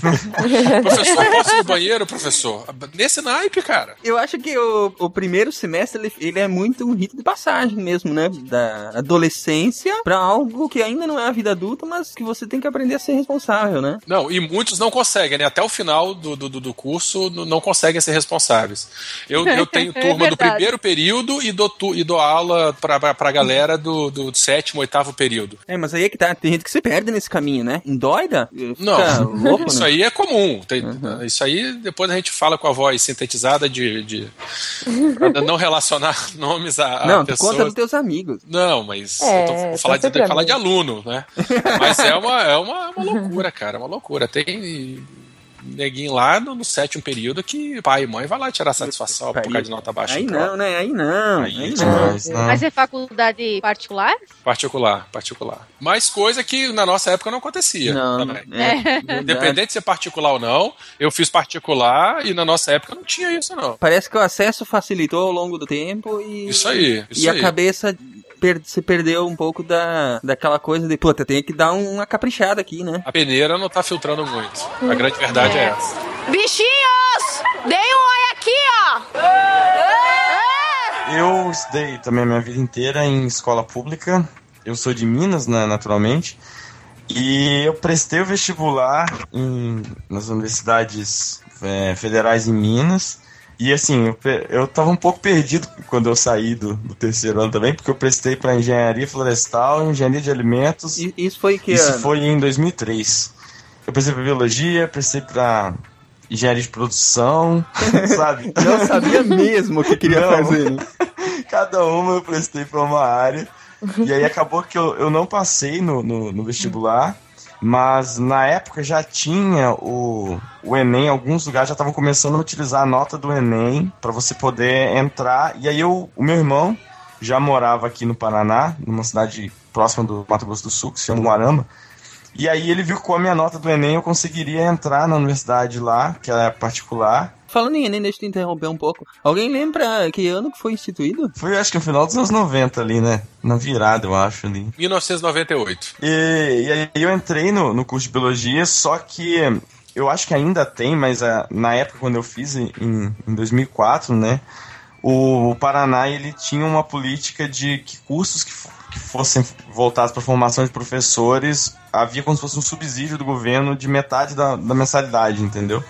Professor, posso ir no banheiro, professor? Nesse naipe, cara. Eu acho que o, o primeiro semestre ele, ele é muito um rito de passagem mesmo, né? Da adolescência pra algo que ainda não é a vida adulta, mas que você tem que aprender a ser responsável, né? Não, e muitos não conseguem, né? Até o final do, do, do- do curso não conseguem ser responsáveis. Eu, eu tenho É turma do verdade. primeiro período e dou, tu, e dou aula pra, pra, pra galera do, do sétimo, oitavo período. É, mas aí é que tá. Tem gente que se perde nesse caminho, né? Endoida? Fica Não, louco, isso né? aí é comum. Tem- Isso aí depois a gente fala com a voz sintetizada de. de pra não relacionar nomes a, Não, pessoas. conta dos teus amigos. Não, mas É, eu tô, vou tá falar, de, falar de aluno, né? Mas é uma, é uma, uma loucura, cara, é uma loucura. Tem neguinho lá no, no sétimo período que pai e mãe vai lá tirar satisfação por causa de nota baixa. Aí não, né? Aí não. Aí, Aí, não. não. Mas é faculdade particular? Particular, particular. Mas coisa que na nossa época não acontecia. Não, também. é, verdade. Independente de ser particular ou não, eu fiz particular e na nossa época não tinha isso, não. Parece que o acesso facilitou ao longo do tempo e. Isso aí, isso e aí. a cabeça per- se perdeu um pouco da, daquela coisa de, puta, tem que dar uma caprichada aqui, né? A peneira não tá filtrando muito. A grande verdade é, Bichinhos! Dei um oi aqui, ó! Eu estudei também a minha vida inteira em escola pública. Eu sou de Minas, né, naturalmente. E eu prestei o vestibular em, nas universidades é, federais em Minas. E assim, eu, eu tava um pouco perdido quando eu saí do, do terceiro ano também, porque eu prestei para engenharia florestal, engenharia de alimentos. E isso foi que. Isso ano? foi em 2003. Eu prestei para biologia, prestei para engenharia de produção, sabe? Não sabia mesmo o que queria Não. fazer. né? Cada uma eu prestei para uma área. E aí acabou que eu, eu não passei no, no, no vestibular, mas na época já tinha o, o Enem, alguns lugares já estavam começando a utilizar a nota do Enem para você poder entrar. E aí eu, o meu irmão já morava aqui no Paraná, numa cidade próxima do Mato Grosso do Sul, que se chama Guarama. E aí ele viu que com a minha nota do Enem eu conseguiria entrar na universidade lá, que era particular. Falando em Enem, deixa eu te interromper um pouco. Alguém lembra que ano que foi instituído? Foi acho que no final dos anos 90 ali, né? Na virada, eu acho ali. 1998. E, e aí eu entrei no, no curso de biologia, só que eu acho que ainda tem, mas ah, na época quando eu fiz, em, em 2004, né? o, o Paraná ele tinha uma política de que cursos que fossem voltados para formação de professores havia como se fosse um subsídio do governo de metade da, da mensalidade, entendeu?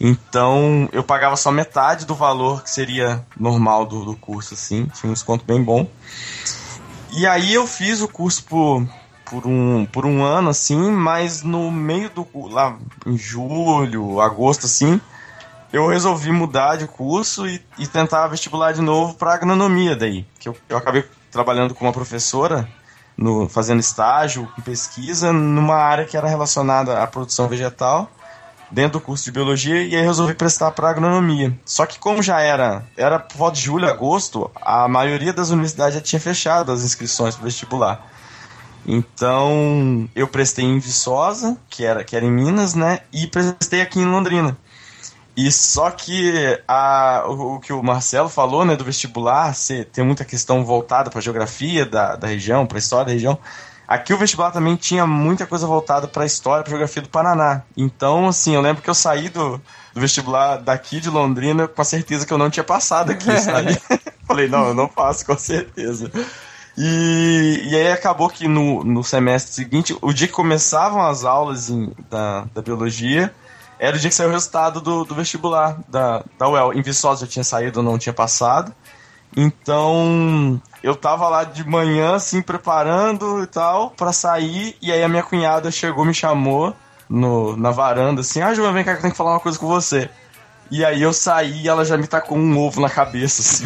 Então eu pagava só metade do valor que seria normal do, do curso, assim, tinha um desconto bem bom. E aí eu fiz o curso por, por, um, por um ano, assim, mas no meio do lá em julho, agosto, assim, eu resolvi mudar de curso e, e tentar vestibular de novo para agronomia daí. Que eu, eu acabei trabalhando com uma professora, no, fazendo estágio, com pesquisa, numa área que era relacionada à produção vegetal, dentro do curso de biologia, e aí resolvi prestar para agronomia. Só que como já era, era por volta de julho, agosto, a maioria das universidades já tinha fechado as inscrições para vestibular. Então, eu prestei em Viçosa, que era, que era em Minas, né? E prestei aqui em Londrina. E só que a, o, o que o Marcelo falou, né, do vestibular, ser, tem muita questão voltada para geografia da, da região, para história da região. Aqui o vestibular também tinha muita coisa voltada para história, para geografia do Paraná. Então, assim, eu lembro que eu saí do, do vestibular daqui de Londrina com a certeza que eu não tinha passado aqui, sabe? Falei, não, eu não passo, com certeza. E, e aí acabou que no, no semestre seguinte, o dia que começavam as aulas em- da, da biologia, era o dia que saiu o resultado do, do vestibular da, da UEL. Em Viçosa já tinha saído, não tinha passado. Então, eu tava lá de manhã, assim, preparando e tal, pra sair, e aí a minha cunhada chegou, me chamou no, na varanda, assim, ah, João, vem cá que eu tenho que falar uma coisa com você. E aí eu saí e ela já me tacou um ovo na cabeça, assim.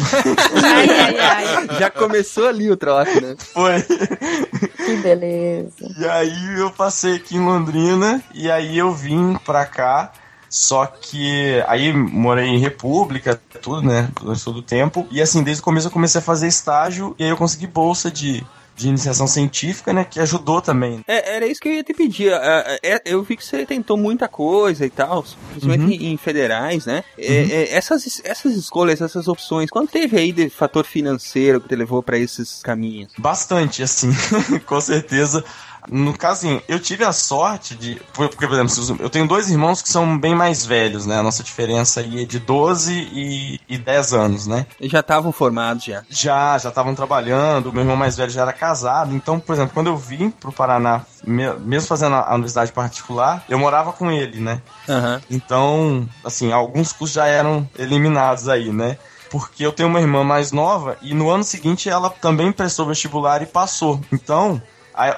Ai, ai, ai. Já começou ali o troço, né? Foi. Que beleza. E aí eu passei aqui em Londrina e aí eu vim pra cá. Só que aí morei em República, tudo, né? Durante todo o tempo. E assim, desde o começo eu comecei a fazer estágio e aí eu consegui bolsa de, de iniciação científica, né? Que ajudou também. É, era isso que eu ia te pedir. É, é, eu vi que você tentou muita coisa e tal, principalmente em, em federais, né? É, é, essas, essas escolhas, essas opções, quanto teve aí de fator financeiro que te levou pra esses caminhos? Bastante, assim, com certeza. No caso, assim, eu tive a sorte de. Porque, por exemplo, eu tenho dois irmãos que são bem mais velhos, né? A nossa diferença aí é de 12 e, e 10 anos, né? Eles já estavam formados já. Já, já estavam trabalhando, o meu irmão mais velho já era casado. Então, por exemplo, quando eu vim pro Paraná, me- mesmo fazendo a universidade particular, eu morava com ele, né? Aham. Então, assim, alguns cursos já eram eliminados aí, né? Porque eu tenho uma irmã mais nova e no ano seguinte ela também prestou vestibular e passou. Então,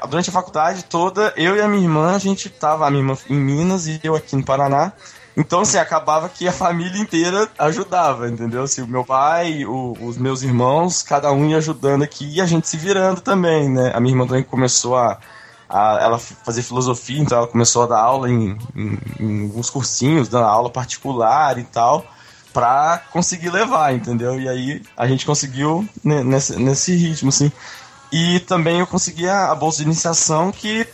durante a faculdade toda, eu e a minha irmã, a gente tava, a minha irmã em Minas e eu aqui no Paraná. Então, assim, acabava que a família inteira ajudava, entendeu? Assim, o meu pai, o- os meus irmãos, cada um ia ajudando aqui e a gente se virando também, né? A minha irmã também começou a, a ela fazer filosofia, então ela começou a dar aula em, em, em alguns cursinhos, dando aula particular e tal, pra conseguir levar, entendeu? E aí a gente conseguiu ne- nesse, nesse ritmo, assim. E também eu consegui a, a bolsa de iniciação que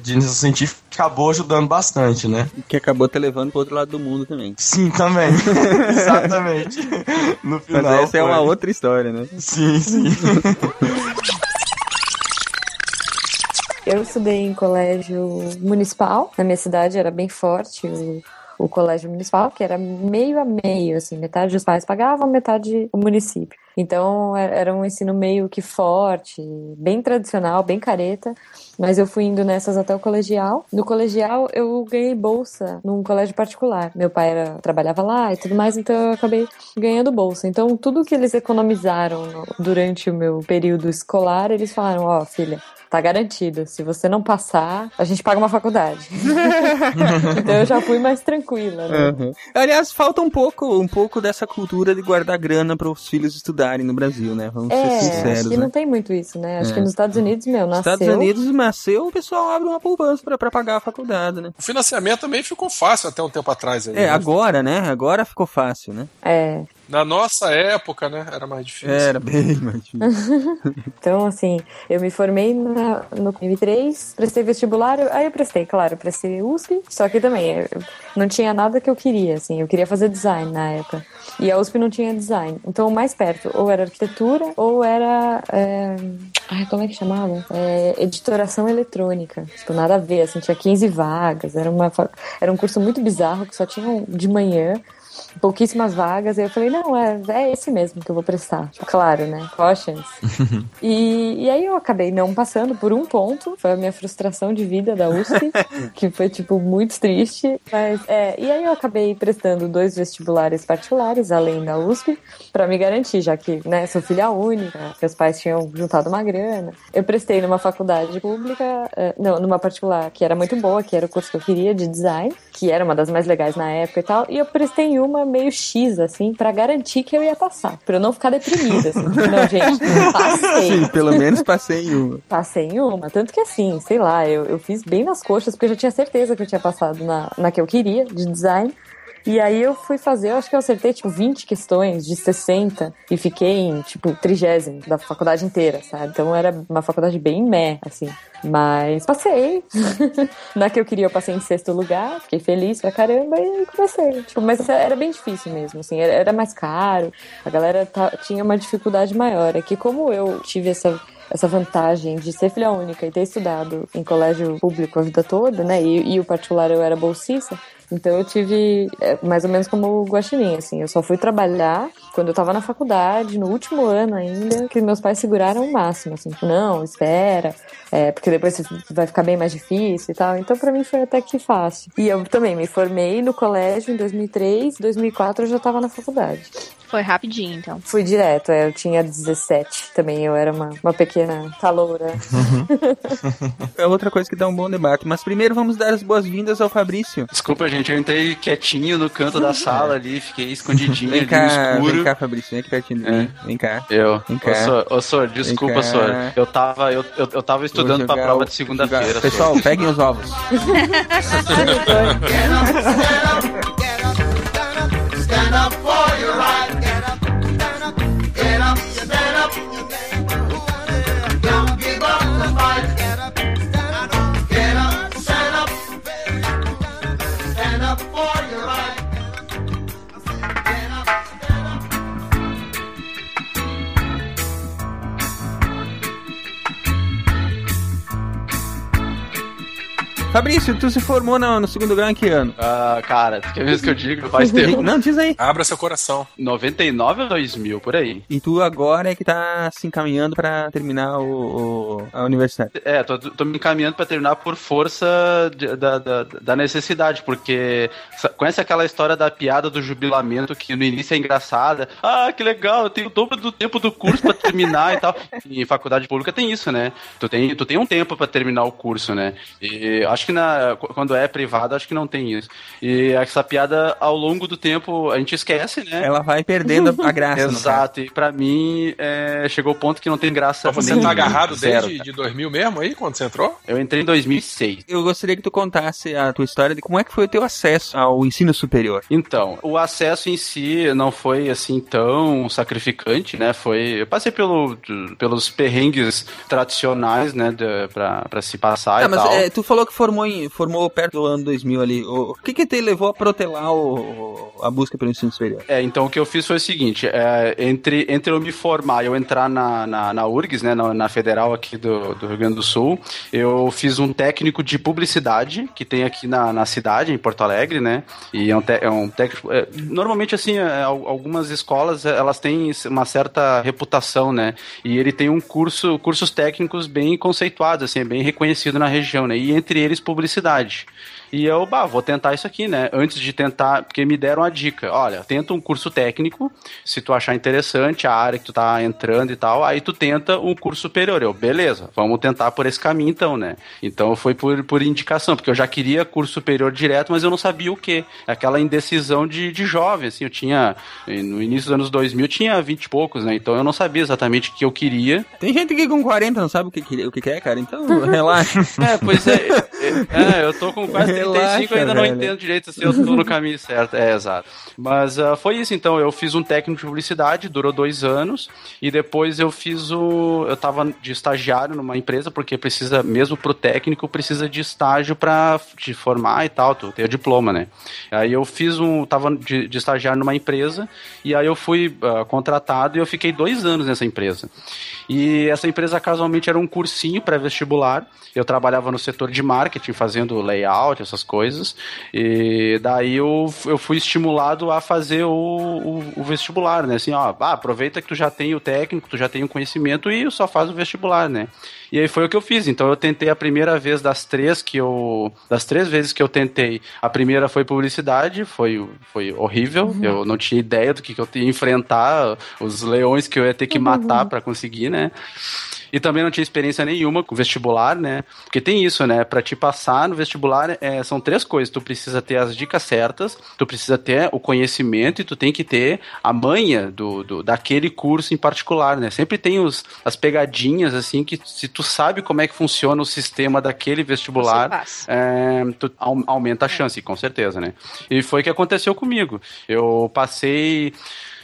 de iniciação científica acabou ajudando bastante, né? Que acabou te levando pro outro lado do mundo também. Sim, também. Exatamente. No final. Mas essa é uma foi. outra história, né? Sim, sim. Eu estudei em colégio municipal, na minha cidade era bem forte o, o colégio municipal, que era meio a meio, assim, metade dos pais pagavam, metade o município. Então era era um ensino meio que forte, bem tradicional, bem careta, mas eu fui indo nessas até o colegial. No colegial eu ganhei bolsa num colégio particular. Meu pai era, trabalhava lá e tudo mais, então eu acabei ganhando bolsa. Então tudo que eles economizaram no- durante o meu período escolar, eles falaram: Ó, filha, tá garantido. Se você não passar, a gente paga uma faculdade. então eu já fui mais tranquila, né? Uhum. Aliás, falta um pouco, um pouco dessa cultura de guardar grana para os filhos estudarem no Brasil, né? Vamos É, ser acho sinceros, que né? não tem muito isso, né? Acho É. que nos Estados Unidos, meu, Nos nasceu. Estados Unidos nasceu, o pessoal abre uma poupança pra, pra pagar a faculdade, né? O financiamento também ficou fácil até um tempo atrás. Aí, É, né? agora, né? Agora ficou fácil, né? É. Na nossa época, né? Era mais difícil. Era bem mais difícil. Então, assim, eu me formei na, no M3, prestei vestibular, aí eu prestei, claro, prestei USP, só que também eu não tinha nada que eu queria, assim, eu queria fazer design na época. E a USP não tinha design. Então, o mais perto, ou era arquitetura, ou era. é, Ai, como é que chamava? É, editoração eletrônica. Tipo, nada a ver, assim, tinha 15 vagas, era, uma, era um curso muito bizarro que só tinha de manhã. Pouquíssimas vagas. E eu falei, não, é, é esse mesmo que eu vou prestar. Claro, né? Cautions. E, e aí eu acabei não passando por um ponto. Foi a minha frustração de vida da USP, que foi, tipo, muito triste. Mas, é, e aí eu acabei prestando dois vestibulares particulares, além da USP, pra me garantir, já que, né, sou filha única, meus pais tinham juntado uma grana. Eu prestei numa faculdade pública, eh, não, numa particular, que era muito boa, que era o curso que eu queria, de design, que era uma das mais legais na época e tal. E eu prestei em uma meio X, assim, pra garantir que eu ia passar, pra eu não ficar deprimida, assim. Não, gente, passei. Sim, pelo menos passei em uma. Passei em uma. Tanto que assim, sei lá, eu, eu fiz bem nas coxas, porque eu já tinha certeza que eu tinha passado na, na que eu queria, de design. E aí eu fui fazer, eu acho que eu acertei, tipo, 20 questões de 60 e fiquei em, tipo, trigésimo da faculdade inteira, sabe? Então era uma faculdade bem meh, assim. Mas passei. Na que eu queria, eu passei em sexto lugar, fiquei feliz pra caramba e comecei. Tipo, mas era bem difícil mesmo, assim, era, era mais caro, a galera tinha uma dificuldade maior. É que como eu tive essa essa vantagem de ser filha única e ter estudado em colégio público a vida toda, né? E, e o particular eu era bolsista. Então eu tive é, mais ou menos como Guaxinim, assim. Eu só fui trabalhar quando eu tava na faculdade, no último ano ainda, que meus pais seguraram o máximo, assim. Não, espera, é, porque depois vai ficar bem mais difícil e tal. Então pra mim foi até que fácil. E eu também me formei no colégio em 2003, 2004 eu já tava na faculdade. Foi rapidinho, então. Fui direto, é, eu tinha 17 também, eu era uma, uma pequena caloura. É outra coisa que dá um bom debate. Mas primeiro vamos dar as boas-vindas ao Fabrício. Desculpa, gente, eu entrei quietinho no canto da sala ali, fiquei escondidinho Vem ali cá, no escuro. vem cá, Fabrício. Vem aqui pertinho de mim. Vem cá. Eu. Vem cá. Ô, Sor, desculpa. Sor. Eu tava, eu, eu, eu tava estudando pra prova o- de segunda-feira. Sor. Pessoal, peguem os ovos. Stand up for your Fabrício, tu se formou no, no segundo grau em que ano? Ah, cara, quer ver isso que eu digo? Faz tempo. Não, diz aí. Abra seu coração. 99 ou 2000, por aí. E tu agora é que tá se encaminhando pra terminar o, o- a universidade. É, tô, tô me encaminhando pra terminar por força de- da, da, da necessidade, porque conhece aquela história da piada do jubilamento que no início é engraçada? Ah, que legal, eu tenho o dobro do tempo do curso pra terminar e tal. E em faculdade pública tem isso, né? Tu tem, tu tem um tempo pra terminar o curso, né? E acho que na, quando é privado, acho que não tem isso. E essa piada, ao longo do tempo, a gente esquece, né? Ela vai perdendo a graça. Exato, e pra mim é, chegou o ponto que não tem graça Mas você tá agarrado zero, desde cara. de 2000 mesmo aí, quando você entrou? Eu entrei em 2006. Eu gostaria que tu contasse a tua história de como é que foi o teu acesso ao ensino superior. Então, o acesso em si não foi assim tão sacrificante, né? Foi, eu passei pelo, pelos perrengues tradicionais, né, de, pra, pra se passar Ah, e mas tal. é, tu falou que formou, em- formou perto do ano 2000 ali. O, que que te levou a protelar o- a busca pelo ensino superior? É, então o que eu fiz foi o seguinte, é, entre, entre eu me formar e eu entrar na, na, na URGS, né, na, na Federal aqui do, do Rio Grande do Sul, eu fiz um técnico de publicidade, que tem aqui na, na cidade, em Porto Alegre, né, e é um, te- é um técnico... é, normalmente, assim, é, al- algumas escolas, é, elas têm uma certa reputação, né, e ele tem um curso, cursos técnicos bem conceituados, assim, é bem reconhecido na região, né, e entre eles publicidade. E eu, bah, vou tentar isso aqui, né? Antes de tentar, porque me deram a dica, olha, tenta um curso técnico, se tu achar interessante a área que tu tá entrando e tal, aí tu tenta um curso superior. Eu, beleza, vamos tentar por esse caminho então, né? Então foi por, por indicação, porque eu já queria curso superior direto, mas eu não sabia o que. Aquela indecisão de, de jovem, assim, eu tinha, no início dos anos 2000, eu tinha 20 e poucos, né? Então eu não sabia exatamente o que eu queria. Tem gente que com 40 não sabe o que, o que que é, cara. Então, relaxa. É, pois é, é, é, eu tô com quase 35 Relaxa, e ainda não velho. entendo direito se eu tô no caminho certo. É, exato. Mas ah, foi isso, então. Eu fiz um técnico de publicidade, durou dois anos, e depois eu fiz o. Eu tava de estagiário numa empresa, porque precisa, mesmo pro técnico, precisa de estágio pra te formar e tal, tu ter o diploma, né? Aí eu fiz um. Tava de, de estagiário numa empresa, e aí eu fui ah, contratado e eu fiquei dois anos nessa empresa. E essa empresa casualmente era um cursinho pré-vestibular. Eu trabalhava no setor de marketing, fazendo layout, essas coisas. E daí eu, eu fui estimulado a fazer o, o, o vestibular, né? Assim, ó, ah, aproveita que tu já tem o técnico, tu já tem o conhecimento e só faz o vestibular, né? E aí foi o que eu fiz. Então eu tentei a primeira vez das três que eu. Das três vezes que eu tentei, a primeira foi publicidade, foi, foi horrível. Uhum. Eu não tinha ideia do que, que eu ia enfrentar, os leões que eu ia ter que matar para conseguir, né? E também não tinha experiência nenhuma com vestibular, né? Porque tem isso, né? Para te passar no vestibular, é, são três coisas. Tu precisa ter as dicas certas, tu precisa ter o conhecimento e tu tem que ter a manha do, do daquele curso em particular, né? Sempre tem os, as pegadinhas, assim, que se tu sabe como é que funciona o sistema daquele vestibular, é, tu aumenta a chance, com certeza, né? E foi o que aconteceu comigo. Eu passei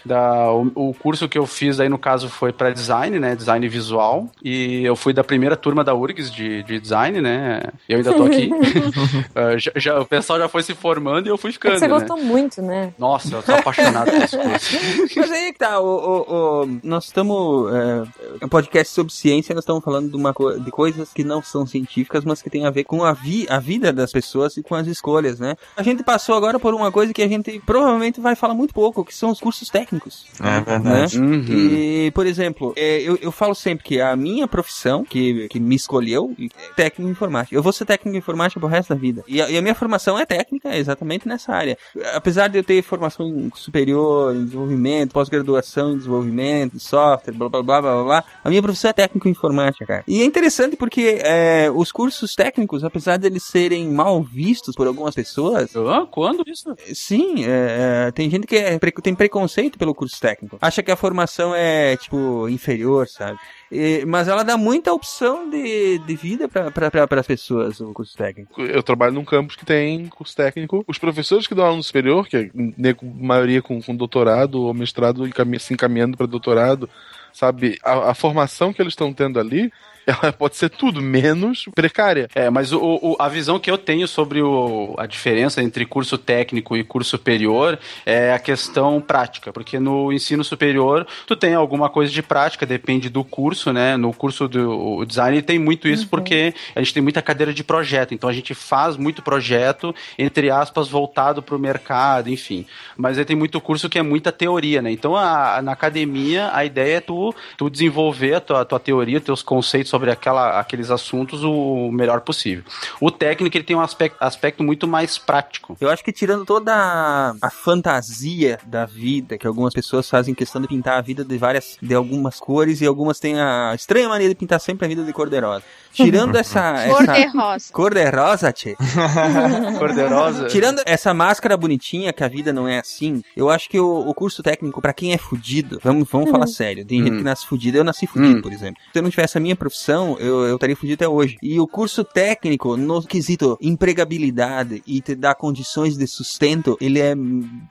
da, o, o, curso que eu fiz aí no caso foi para design, né? Design visual. E eu fui da primeira turma da URGS de, de design, né? Eu ainda tô aqui. uh, já, já, o pessoal já foi se formando e eu fui ficando. É você né? gostou muito, né? Nossa, eu tô apaixonado por esse curso. Mas aí que tá, o, o, o nós estamos. É, um podcast sobre ciência, nós estamos falando de, uma, de coisas que não são científicas, mas que tem a ver com a, vi, a vida das pessoas e com as escolhas, né? A gente passou agora por uma coisa que a gente provavelmente vai falar muito pouco, que são os cursos técnicos técnicos. É verdade. Né? Uhum. E, por exemplo, é, eu, eu falo sempre que a minha profissão, que, que me escolheu, é técnico em informática. Eu vou ser técnico em informática pro resto da vida. E a, e a minha formação é técnica exatamente nessa área. Apesar de eu ter formação superior em desenvolvimento, pós-graduação em desenvolvimento, software, blá blá blá blá blá, a minha profissão é técnico informática, cara. E é interessante porque é, os cursos técnicos, apesar de eles serem mal vistos por algumas pessoas. Ah, quando isso? Sim, é, é tem gente que é, tem preconceito pelo curso técnico. Acha que a formação é, tipo, inferior, sabe? E, mas ela dá muita opção de, de vida para as pessoas, o curso técnico. Eu trabalho num campus que tem curso técnico. Os professores que dão aula no superior, que é maioria com, com doutorado ou mestrado, se encaminhando para doutorado, sabe? A, a formação que eles estão tendo ali ela pode ser tudo menos precária. É, mas o, o, a visão que eu tenho sobre o, a diferença entre curso técnico e curso superior é a questão prática, porque no ensino superior tu tem alguma coisa de prática, depende do curso, né? No curso do design tem muito isso uhum. porque a gente tem muita cadeira de projeto, então a gente faz muito projeto, entre aspas, voltado para o mercado, enfim. Mas aí tem muito curso que é muita teoria, né? Então a, na academia a ideia é tu, tu desenvolver a tua, a tua teoria, teus conceitos sobre aquela, aqueles assuntos o melhor possível. O técnico ele tem um aspecto, aspecto muito mais prático. Eu acho que tirando toda a, fantasia da vida, que algumas pessoas fazem questão de pintar a vida de várias, de algumas cores e algumas têm a estranha mania de pintar sempre a vida de cor-de-rosa. Tirando essa. Cor de rosa. Cor de rosa, tchê. Cor de rosa. Tirando essa máscara bonitinha que a vida não é assim, eu acho que o, o curso técnico, para quem é fudido, vamos, vamos falar sério. Tem gente que nasce fudido, eu nasci fudido, por exemplo. Se eu não tivesse a minha profissão, eu, eu estaria fudido até hoje. E o curso técnico, no quesito empregabilidade e te dar condições de sustento, ele é,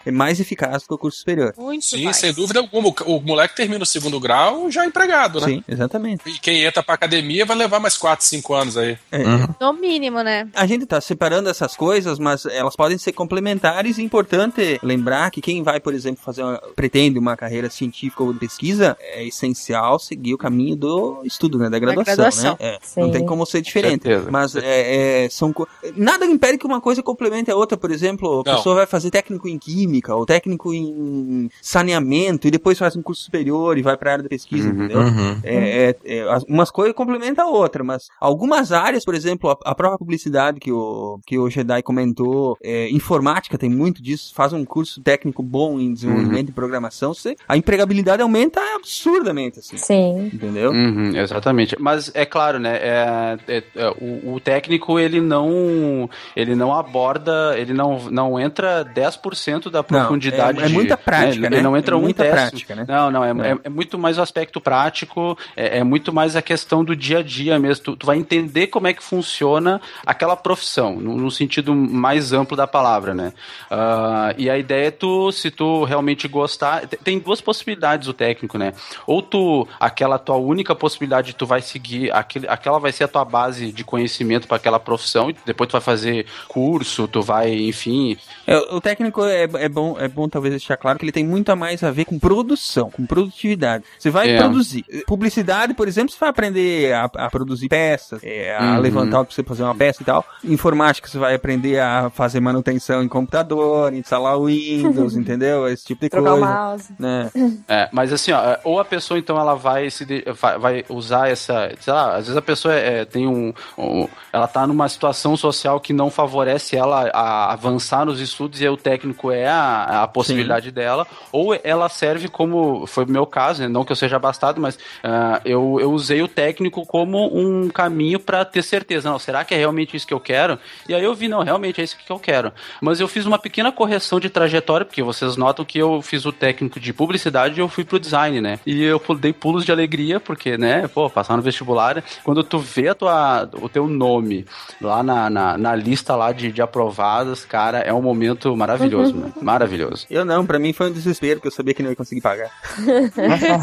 é mais eficaz que o curso superior. Muito Sim, mais. sem dúvida alguma. O moleque termina o segundo grau já empregado, né? Sim, exatamente. E quem entra pra academia vai levar mais 4, 5 anos aí. É. No mínimo, né? A gente tá separando essas coisas, mas elas podem ser complementares e é importante lembrar que quem vai, por exemplo, fazer uma, pretende uma carreira científica ou de pesquisa, é essencial seguir o caminho do estudo, né? Da graduação, graduação. né? É, não tem como ser diferente. Certeza. Mas é, é, são co- nada impede que uma coisa complemente a outra. Por exemplo, a Não. pessoa vai fazer técnico em química ou técnico em saneamento e depois faz um curso superior e vai para a área da pesquisa, entendeu? Uhum. É, é, é, as- umas coisas complementam a outra, mas algumas áreas, por exemplo, a, a própria publicidade que o, que o Jedi comentou, é, informática tem muito disso, faz um curso técnico bom em desenvolvimento e programação, você, a empregabilidade aumenta absurdamente, assim. Sim. Entendeu? Uhum, exatamente. Mas é claro, né? é- é- é, o, o técnico ele não ele não aborda, ele não, não entra 10% da profundidade. é- é de- muita prática, Ele, né? ele não entra É um muita décimo. prática, né? Não, não, é, É. é- é muito mais o aspecto prático, é, é muito mais a questão do dia a dia mesmo. Tu, tu vai entender como é que funciona aquela profissão, no, no sentido mais amplo da palavra, né? Ah, e a ideia é tu, se tu realmente gostar, te- tem duas possibilidades o técnico, né? Ou tu, aquela tua única possibilidade, tu vai seguir seguir, aquele, aquela vai ser a tua base de conhecimento para aquela profissão, e depois tu vai fazer curso, tu vai, enfim. É, o técnico é, é bom, é bom talvez deixar claro que ele tem muito a mais a ver com produção, com produtividade. Você vai É. produzir. Publicidade, por exemplo, você vai aprender a, a produzir peças, é, a Uhum. levantar o que você fazer uma peça e tal. Informática, você vai aprender a fazer manutenção em computador, instalar o Windows, entendeu? Esse tipo de Trocar o coisa. mouse. Né? É, mas assim, ó, ou a pessoa então ela vai se de- vai, vai usar essa, sei lá, às vezes a pessoa é, tem um, um- ela tá numa situação social que não favorece ela a avançar nos estudos e aí o técnico é a, a possibilidade dela, ou ela serve como foi o meu caso, né, não que eu seja abastado, mas ah, eu, eu usei o técnico como um caminho para ter certeza, não, será que é realmente isso que eu quero? E aí eu vi, não, realmente é isso que eu quero. Mas eu fiz uma pequena correção de trajetória, porque vocês notam que eu fiz o técnico de publicidade e eu fui pro design, né? E eu dei pulos de alegria, porque, né, pô, passar no vestibular, quando tu vê a tua, o teu nome lá na, na, na lista lá de, de aprovados, cara, é um momento maravilhoso, né? Maravilhoso. Eu não, pra mim foi um desespero, porque eu sabia que não ia conseguir pagar.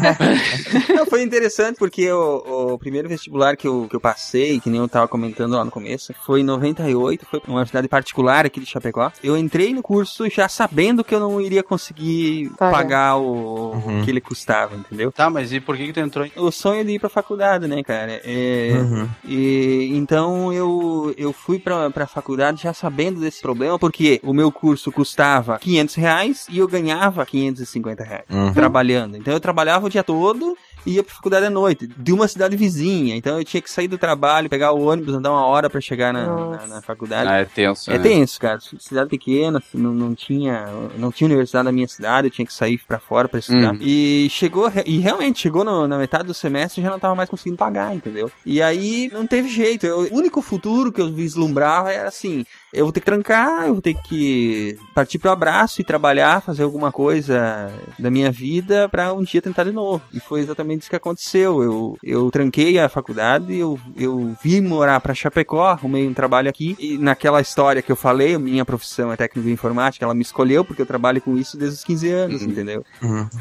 Não, foi interessante porque o, o primeiro vestibular que eu, que eu passei, que nem eu tava comentando lá no começo, foi em 98, foi pra uma universidade particular aqui de Chapecó. Eu entrei no curso já sabendo que eu não iria conseguir Pagar. pagar, o, o que ele custava, entendeu? Tá, mas e por que que tu entrou em... O sonho de ir pra faculdade, né, cara? É, Uhum. e, então eu, eu fui pra, pra faculdade já sabendo desse problema, porque o meu curso custava 500 reais e eu ganhava 550 reais Uhum. trabalhando. Então eu trabalhava o dia todo e ia pra faculdade à noite, de uma cidade vizinha. Então eu tinha que sair do trabalho, pegar o ônibus, andar uma hora pra chegar na, na, na faculdade. Ah, é tenso, É né? tenso, cara. Cidade pequena, não, não tinha não tinha universidade na minha cidade, eu tinha que sair pra fora pra estudar. Hum. E chegou, e realmente chegou no- na metade do semestre e já não tava mais conseguindo pagar, entendeu? E aí não teve jeito. Eu- o único futuro que eu vislumbrava era assim: eu vou ter que trancar, eu vou ter que partir pro abraço e trabalhar, fazer alguma coisa da minha vida pra um dia tentar de novo. E foi exatamente isso que aconteceu. Eu, eu tranquei a faculdade, eu, eu vim morar pra Chapecó, arrumei um trabalho aqui. E naquela história que eu falei, minha profissão é técnico de informática, ela me escolheu porque eu trabalho com isso desde os 15 anos, entendeu?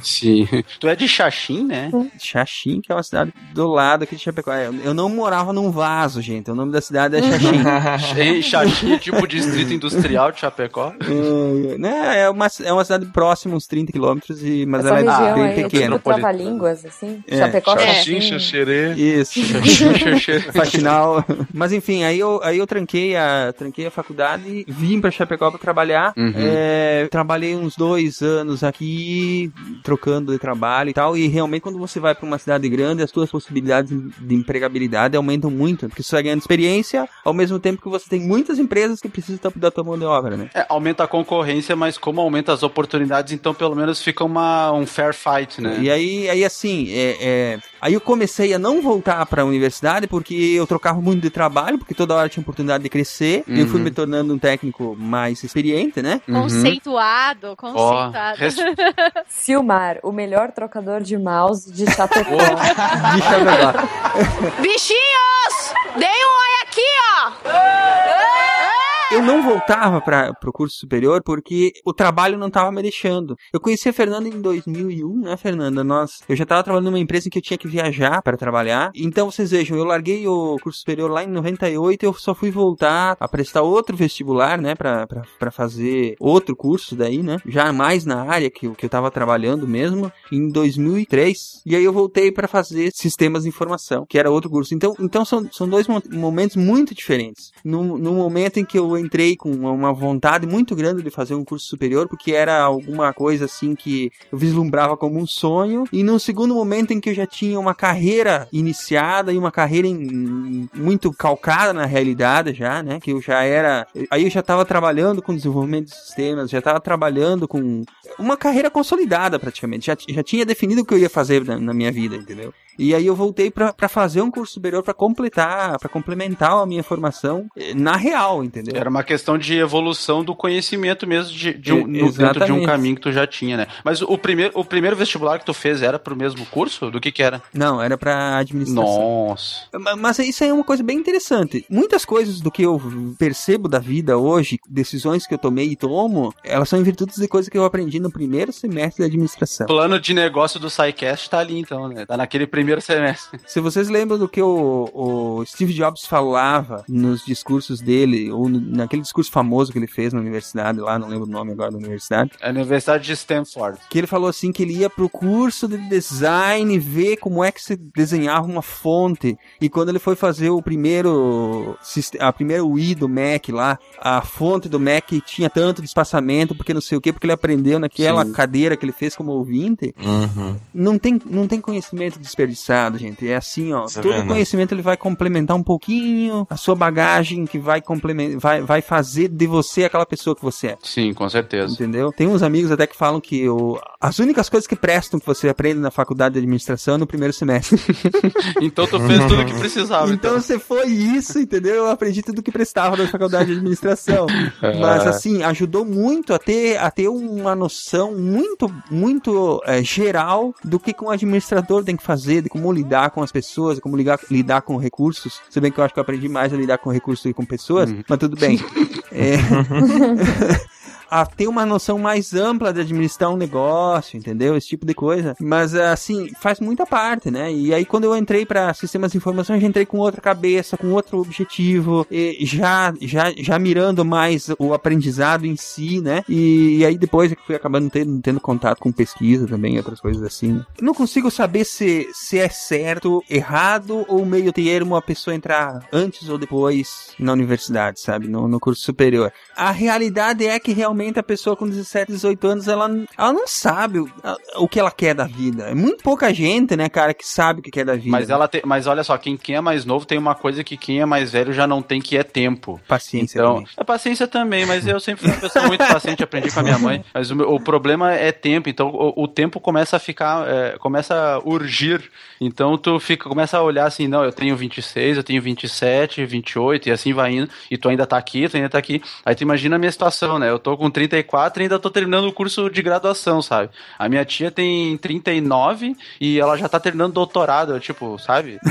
Sim. Tu é de Xaxim, né? Xaxim, que é uma cidade do lado aqui de Chapecó. É, Eu eu não morava num vaso, gente. O nome da cidade é Xaxim. Xaxim é tipo distrito industrial de Chapecó. É, né, é, uma, é uma cidade próxima, uns 30 quilômetros, e- mas Essa ela é bem aí, pequena. tipo trava-línguas, assim. É. Chapecó, Xaxim, Xaxim. xaxerê. Isso. Faxinal. Mas enfim, aí eu, aí eu tranquei, a, tranquei a faculdade, vim pra Chapecó pra trabalhar. Uhum. É, trabalhei uns dois anos aqui, trocando de trabalho e tal. E realmente, quando você vai pra uma cidade grande, as suas possibilidades de empregabilidade aumentam muito. Porque você vai ganhando experiência, ao mesmo tempo que você tem muitas empresas que precisam da- tua mão de obra, né? É, aumenta a concorrência, mas como aumenta as oportunidades, então pelo menos fica uma, um fair fight, né? E aí, aí assim, é, é, aí eu comecei a não voltar pra universidade porque eu trocava muito de trabalho, porque toda hora tinha oportunidade de crescer. Eu fui Uhum. me tornando um técnico mais experiente, né? Conceituado, conceituado. Silmar, o melhor trocador de mouse de Chapecó. De Chapecó. Bichinhos! Deem um oi aqui, ó! Eu não voltava para o curso superior porque o trabalho não estava me deixando. Eu conheci a Fernanda em 2001, né, Fernanda? Nós, eu já estava trabalhando numa empresa em que eu tinha que viajar para trabalhar. Então vocês vejam, eu larguei o curso superior lá em 98 e eu só fui voltar a prestar outro vestibular, né, para fazer outro curso daí, né? Já mais na área que, que eu estava trabalhando mesmo, em 2003. E aí eu voltei para fazer sistemas de informação, que era outro curso. Então, então são, são dois mo- momentos muito diferentes. No, no momento em que eu entrei com uma- vontade muito grande de fazer um curso superior, porque era alguma coisa assim que eu vislumbrava como um sonho, e num segundo momento em que eu já tinha uma carreira iniciada e uma carreira em- muito calcada na realidade já, né? Que eu já era. Aí eu já estava trabalhando com desenvolvimento de sistemas, já estava trabalhando com uma carreira consolidada praticamente. Já, já tinha definido o que eu ia fazer na, na minha vida, entendeu? E aí eu voltei pra pra fazer um curso superior pra completar, pra complementar a minha formação eh, na real, entendeu? Era uma questão de evolução do conhecimento mesmo de, de um, no- dentro de um caminho que tu já tinha, né? Mas o primeiro, o primeiro vestibular que tu fez era pro mesmo curso? Do que que era? Não, era pra administração. Nossa. Ma- Mas isso aí é uma coisa bem interessante. Muitas coisas do que eu percebo da vida hoje, decisões que eu tomei e tomo, elas são em virtude de coisas que eu aprendi no primeiro semestre da administração. O plano de negócio do SciCast tá ali, então, né? Tá naquele primeiro primeiro semestre. Se vocês lembram do que o, o Steve Jobs falava nos discursos dele, ou no- naquele discurso famoso que ele fez na universidade lá, não lembro o nome agora da universidade, É a Universidade de Stanford. que ele falou assim que ele ia pro curso de design ver como é que se desenhava uma fonte. E quando ele foi fazer o primeiro a primeira UI do Mac lá, a fonte do Mac tinha tanto de espaçamento, porque não sei o que, porque ele aprendeu naquela Sim. cadeira que ele fez como ouvinte. Uhum. Não tem, não tem conhecimento desperdiçado, gente. É assim, ó. Isso é todo conhecimento ele vai complementar um pouquinho a sua bagagem que vai complementar, vai, vai fazer de você aquela pessoa que você é. Sim, com certeza. Entendeu? Tem uns amigos até que falam que o, as únicas coisas que prestam que você aprende na faculdade de administração é no primeiro semestre. Então tu fez tudo o que precisava. então você foi isso, entendeu? Eu aprendi tudo que prestava na faculdade de administração. É. Mas assim, ajudou muito a ter, a ter uma noção muito, muito eh, geral do que que um administrador tem que fazer, de como lidar com as pessoas, como ligar, lidar com recursos. Se bem que eu acho que eu aprendi mais a lidar com recursos do que com pessoas, mas tudo bem. É. a ter uma noção mais ampla de administrar um negócio, entendeu? Esse tipo de coisa. Mas, assim, faz muita parte, né? E aí, quando eu entrei para sistemas de informação, eu já entrei com outra cabeça, com outro objetivo, já, já, já mirando mais o aprendizado em si, né? E, e aí, depois, é que fui acabando tendo, tendo contato com pesquisa também, outras coisas assim. né? Não consigo saber se, se é certo, errado ou meio termo a pessoa entrar antes ou depois na universidade, sabe? No, no curso superior. A realidade é que realmente a pessoa com 17, 18 anos, ela, ela não sabe o, o que ela quer da vida. É muito pouca gente, né, cara, que sabe o que quer da vida. Mas ela tem, mas olha só, quem, quem é mais novo tem uma coisa que quem é mais velho já não tem que é tempo. Paciência Então, também. a paciência também, mas eu sempre fui uma pessoa muito paciente, aprendi com a minha mãe. Mas o, o problema é tempo, então o, o tempo começa a ficar, é, começa a urgir. Então tu fica, começa a olhar assim, não, eu tenho 26, eu tenho 27, 28 e assim vai indo. E tu ainda tá aqui, tu ainda tá aqui. Aí tu imagina a minha situação, né? Eu tô com 34 e ainda tô terminando o curso de graduação, sabe? A minha tia tem 39 e ela já tá terminando doutorado, tipo, sabe?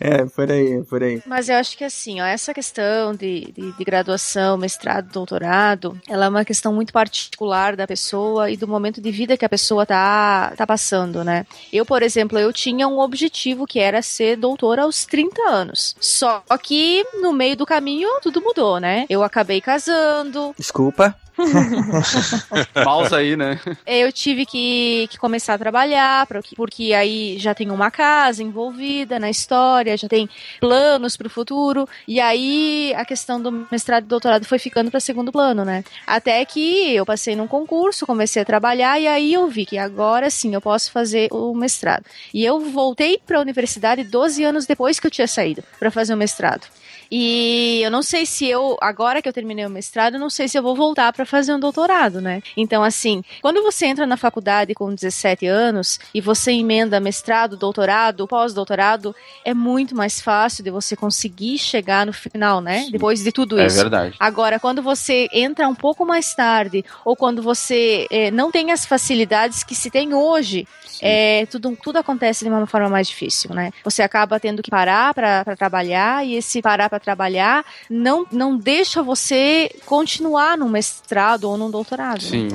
É, por aí, por aí. Mas eu acho que assim, ó, essa questão de, de, de graduação, mestrado, doutorado, ela é uma questão muito particular da pessoa e do momento de vida que a pessoa tá, tá passando, né? Eu, por exemplo, eu tinha um objetivo que era ser doutora aos 30 anos. Só que no meio do caminho tudo mudou, né? Eu acabei casando, Desculpa. Mouse aí, né? eu tive que, que começar a trabalhar, porque, porque aí já tem uma casa envolvida na história, já tem planos para o futuro, e aí a questão do mestrado e doutorado foi ficando para segundo plano, né? Até que eu passei num concurso, comecei a trabalhar, e aí eu vi que agora sim eu posso fazer o mestrado. E eu voltei para a universidade 12 anos depois que eu tinha saído para fazer o mestrado. E eu não sei se eu, agora que eu terminei o mestrado, eu não sei se eu vou voltar para fazer um doutorado, né? Então, assim, quando você entra na faculdade com 17 anos e você emenda mestrado, doutorado, pós-doutorado, é muito mais fácil de você conseguir chegar no final, né? Depois de tudo É isso. verdade. Agora, quando você entra um pouco mais tarde, ou quando você eh, não tem as facilidades que se tem hoje, é, tudo, tudo acontece de uma forma mais difícil, né? Você acaba tendo que parar para trabalhar, e esse parar para trabalhar não, não deixa você continuar num mestrado ou num doutorado. né? Sim.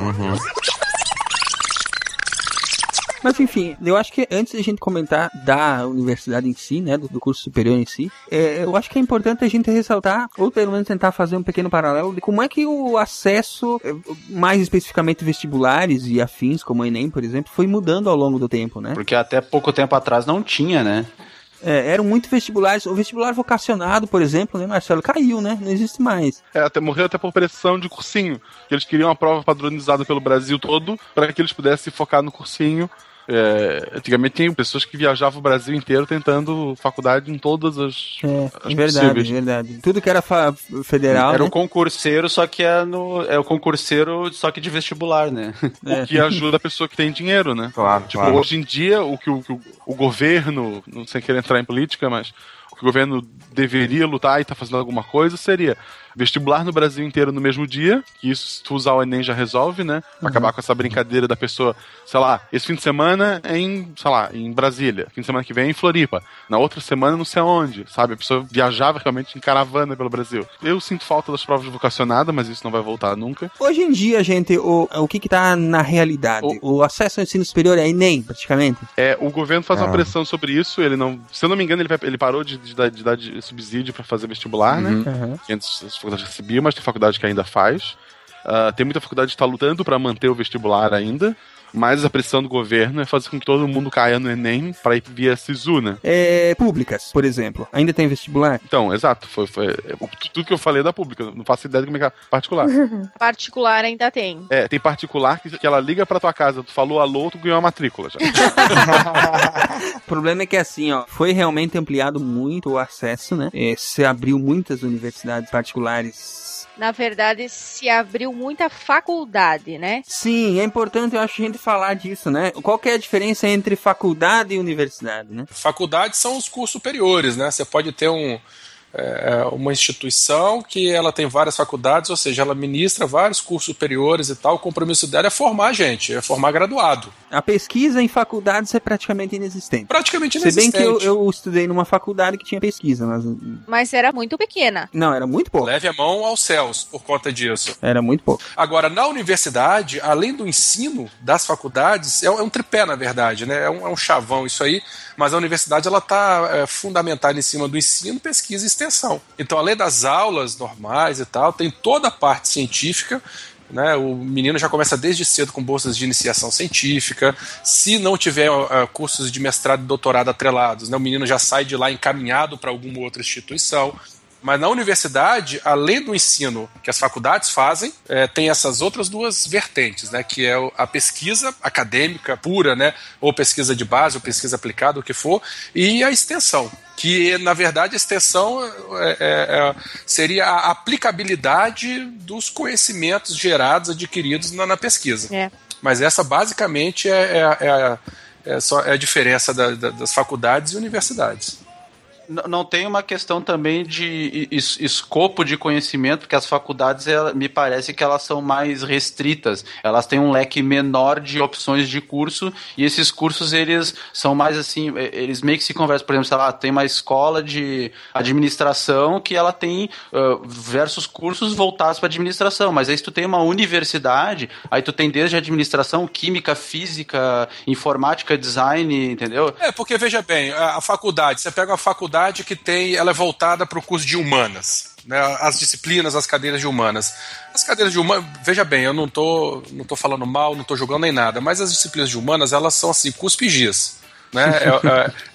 Mas enfim, eu acho que antes da gente comentar da universidade em si, né, do, do curso superior em si, é, eu acho que é importante a gente ressaltar, ou pelo menos tentar fazer um pequeno paralelo de como é que o acesso, eh, mais especificamente vestibulares e afins, como o Enem, por exemplo, foi mudando ao longo do tempo, né? Porque até pouco tempo atrás não tinha, né? É, eram muito vestibulares, o vestibular vocacionado, por exemplo, né, Marcelo, caiu, né? Não existe mais. É, até morreu até por pressão de cursinho. Que eles queriam uma prova padronizada pelo Brasil todo para que eles pudessem focar no cursinho. É, antigamente tinha pessoas que viajavam o Brasil inteiro tentando faculdade em todas as. É, as é verdade, possíveis. é verdade. Tudo que era federal, Era né? o concurseiro, só que é no. É o concurseiro, só que de vestibular, né? É. O que ajuda a pessoa que tem dinheiro, né? Claro, Tipo, claro. hoje em dia, o que o, que o- o governo, não sei querer entrar em política, mas o que o governo deveria lutar e tá fazendo alguma coisa seria vestibular no Brasil inteiro no mesmo dia, que isso, se tu usar o Enem já resolve, né? Pra acabar com essa brincadeira da pessoa, sei lá, esse fim de semana é em, sei lá, em Brasília, fim de semana que vem é em Floripa, na outra semana não sei aonde, sabe? A pessoa viajava realmente em caravana pelo Brasil. Eu sinto falta das provas vocacionadas, mas isso não vai voltar nunca. Hoje em dia, gente, o, o que que tá na realidade? O, acesso ao ensino superior é Enem, praticamente? É, o governo faz uma Ah. pressão sobre isso, ele não, se eu não me engano, ele, ele parou de, de dar, de dar de subsídio pra fazer vestibular, Uhum. né? Uhum. Antes as faculdades recebiam, mas tem faculdade que ainda faz. Ah, tem muita faculdade que está lutando para manter o vestibular ainda, mas a pressão do governo é fazer com que todo mundo caia no Enem para ir via SISU, né? É, públicas, por exemplo. Ainda tem vestibular? Então, exato. Foi, foi, é, o- tudo que eu falei é da pública. Não faço ideia de como é que é particular. Particular ainda tem. É, tem particular que, que ela liga pra tua casa, tu falou alô, tu ganhou a matrícula já. O problema é que assim, ó, foi realmente ampliado muito o acesso, né? É, se abriu muitas universidades particulares. Na verdade, se abriu muita faculdade, né? Sim, é importante, eu acho, a gente falar disso, né? Qual que é a diferença entre faculdade e universidade, né? Faculdades são os cursos superiores, né? Você pode ter um, é, uma instituição que ela tem várias faculdades, ou seja, ela ministra vários cursos superiores e tal. O compromisso dela é formar gente, é formar graduado. A pesquisa em faculdades é praticamente inexistente. Praticamente Se bem inexistente. que eu, eu estudei numa faculdade que tinha pesquisa, mas. Mas era muito pequena. Não, era muito pouco. Leve a mão aos céus por conta disso. Era muito pouco. Agora, na universidade, além do ensino das faculdades, é um, é um tripé, na verdade, né? É um, é um chavão isso aí, mas a universidade ela está fundamentada em cima do ensino, pesquisa e extensão. Então, além das aulas normais e tal, tem toda a parte científica. Né, o menino já começa desde cedo com bolsas de iniciação científica. Se não tiver uh, cursos de mestrado e doutorado atrelados, né, o menino já sai de lá encaminhado para alguma outra instituição. Mas na universidade, além do ensino que as faculdades fazem, é, tem essas outras duas vertentes, né? Que é a pesquisa acadêmica pura, né? Ou pesquisa de base, ou pesquisa aplicada, o que for, e a extensão. Que, na verdade, a extensão é, é, é, seria a aplicabilidade dos conhecimentos gerados, adquiridos na, na pesquisa. É. Mas essa, basicamente, é, é- é a- é só- é a diferença da- da- das faculdades e universidades. Não tem uma questão também de es- escopo de conhecimento, porque as faculdades, ela- me parece que elas são mais restritas. Elas têm um leque menor de opções de curso, e esses cursos, eles são mais assim, eles meio que se conversam. Por exemplo, sei lá, tem uma escola de administração que ela tem ah, diversos cursos voltados para administração, mas aí se tu tem uma universidade, aí tu tem desde administração, química, física, informática, design, entendeu? É, porque veja bem, a faculdade, você pega uma faculdade que tem, ela é voltada para o curso de humanas, né, as disciplinas, as cadeiras de humanas. As cadeiras de humanas, veja bem, eu não tô, não tô falando mal, não tô jogando nem nada, mas as disciplinas de humanas, elas são assim, cuspigias. Né?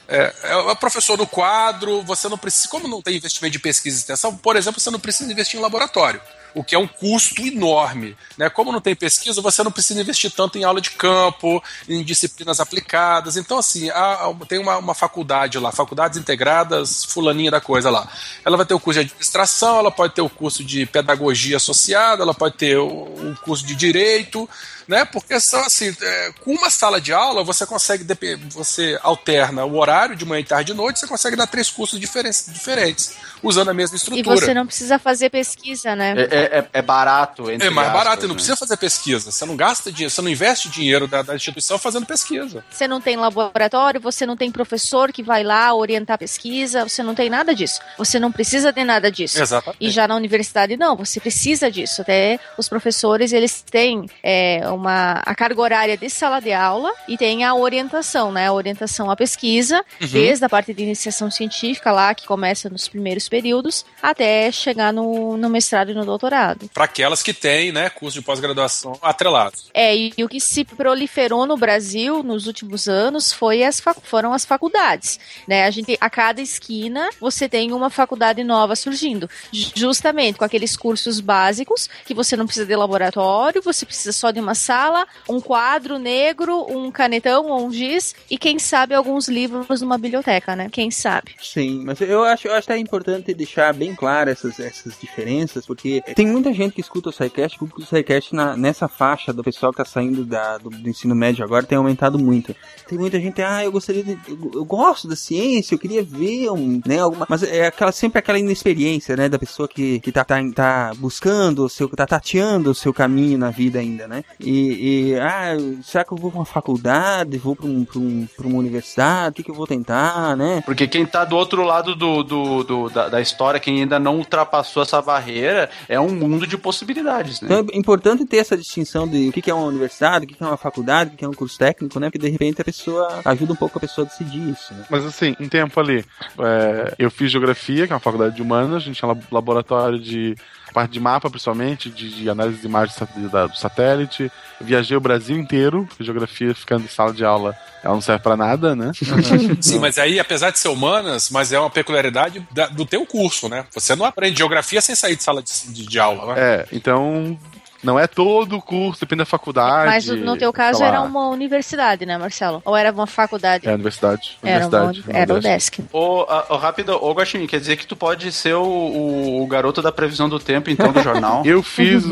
É, é, é, é o professor do quadro, você não precisa. Como não tem investimento de pesquisa e extensão, por exemplo, você não precisa investir em laboratório o que é um custo enorme. Né? Como não tem pesquisa, você não precisa investir tanto em aula de campo, em disciplinas aplicadas. Então, assim, há- tem uma, uma faculdade lá, faculdades integradas, fulaninha da coisa lá. Ela vai ter o curso de administração, ela pode ter o curso de pedagogia associada, ela pode ter o, o curso de direito, né? Porque são assim, é, com uma sala de aula você consegue você alterna o horário de manhã, e tarde e noite, você consegue dar três cursos diferentes, diferentes usando a mesma E estrutura. você não precisa fazer pesquisa, né? É, é- é- é barato. entre É mais aspas, barato, e não né? precisa fazer pesquisa. Você não gasta dinheiro, você não investe dinheiro da, da instituição fazendo pesquisa. Você não tem laboratório, você não tem professor que vai lá orientar a pesquisa, você não tem nada disso. Você não precisa de nada disso. Exatamente. E já na universidade, não, você precisa disso. Até os professores, eles têm é, uma, a carga horária de sala de aula e tem a orientação, né? A orientação à pesquisa, Uhum. desde a parte de iniciação científica lá, que começa nos primeiros períodos, até chegar no, no mestrado e no doutorado. Para aquelas que têm, né, curso de pós-graduação atrelados. É, e, e o que se proliferou no Brasil nos últimos anos foi as foram as faculdades, né? A gente a cada esquina você tem uma faculdade nova surgindo, Ju- justamente com aqueles cursos básicos que você não precisa de laboratório, você precisa só de uma sala, um quadro negro, um canetão ou um giz e quem sabe alguns livros numa biblioteca, né? Quem sabe? Sim, mas eu acho, eu acho que é importante deixar bem claro essas, essas diferenças, porque tem muita gente que escuta o SciCast, o SciCast na, nessa faixa do pessoal que tá saindo da, do, do ensino médio agora tem aumentado muito. Tem muita gente, ah, eu gostaria de. Eu, eu gosto da ciência, eu queria ver um, né, alguma. Mas é aquela, sempre aquela inexperiência, né, da pessoa que, que tá, tá, tá buscando o seu. tá tateando o seu caminho na vida ainda, né? E, e ah, será que eu vou pra uma faculdade? Vou pra, um, pra, um, pra uma universidade? O que, que eu vou tentar, né? Porque quem tá do outro lado do, do, do da, da história, quem ainda não ultrapassou essa barreira, é um mundo de possibilidades, né? Então é importante ter essa distinção de o que, que é uma universidade, o que, que é uma faculdade, o que, que é um curso técnico, né? Porque de repente a pessoa ajuda um pouco a pessoa a decidir isso, né? Mas assim, um tempo ali, é, eu fiz geografia, que é uma faculdade de humanas, a gente tinha lab- laboratório de parte de mapa, principalmente, de, de análise de imagens do satélite. Eu viajei o Brasil inteiro, porque geografia ficando em sala de aula, ela não serve pra nada, né? Sim, mas aí, apesar de ser humanas, mas é uma peculiaridade da- do teu curso, né? Você não aprende geografia sem sair de sala de, de- de aula, né? É, então não é todo o curso, depende da faculdade. Mas no teu caso lá. era uma universidade, né, Marcelo? Ou era uma faculdade? É, universidade. Era, uma, universidade, era o desk. Ô, ô, rápido, ô Guaxinim, quer dizer que tu pode ser o, o, o garoto da previsão do tempo, então, do jornal? Eu fiz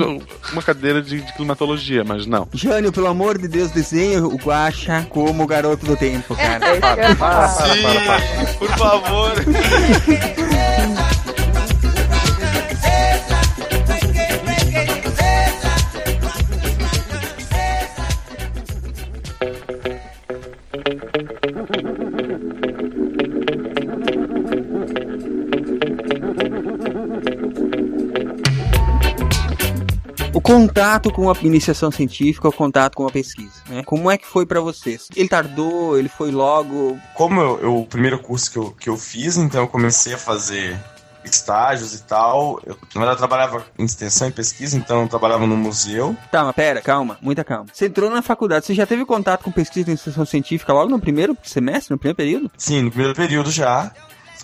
uma cadeira de, de climatologia, mas não. Jânio, pelo amor de Deus, desenha o Guaxa como o garoto do tempo, cara. É isso que eu ia falar. Sim, por favor. O contato com a iniciação científica, o contato com a pesquisa, né? Como é que foi pra vocês? Ele tardou, ele foi logo. Como eu, eu- o primeiro curso que eu, que eu fiz, então eu comecei a fazer estágios e tal. Eu, na verdade, eu trabalhava em extensão e pesquisa, então eu trabalhava no museu. Tá, mas pera, calma, muita calma. Você entrou na faculdade, você já teve contato com pesquisa de iniciação científica logo no primeiro semestre, no primeiro período? Sim, no primeiro período já.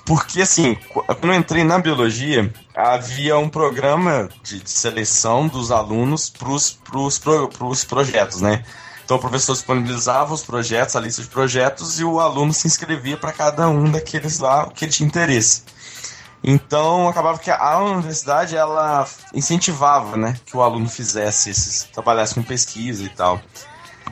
Porque, assim, qu- quando eu entrei na biologia, havia um programa de, de seleção dos alunos para os projetos, né? Então o professor disponibilizava os projetos, a lista de projetos, e o aluno se inscrevia para cada um daqueles lá que ele tinha interesse. Então acabava que a universidade ela incentivava, né, que o aluno fizesse esses, trabalhasse com pesquisa e tal.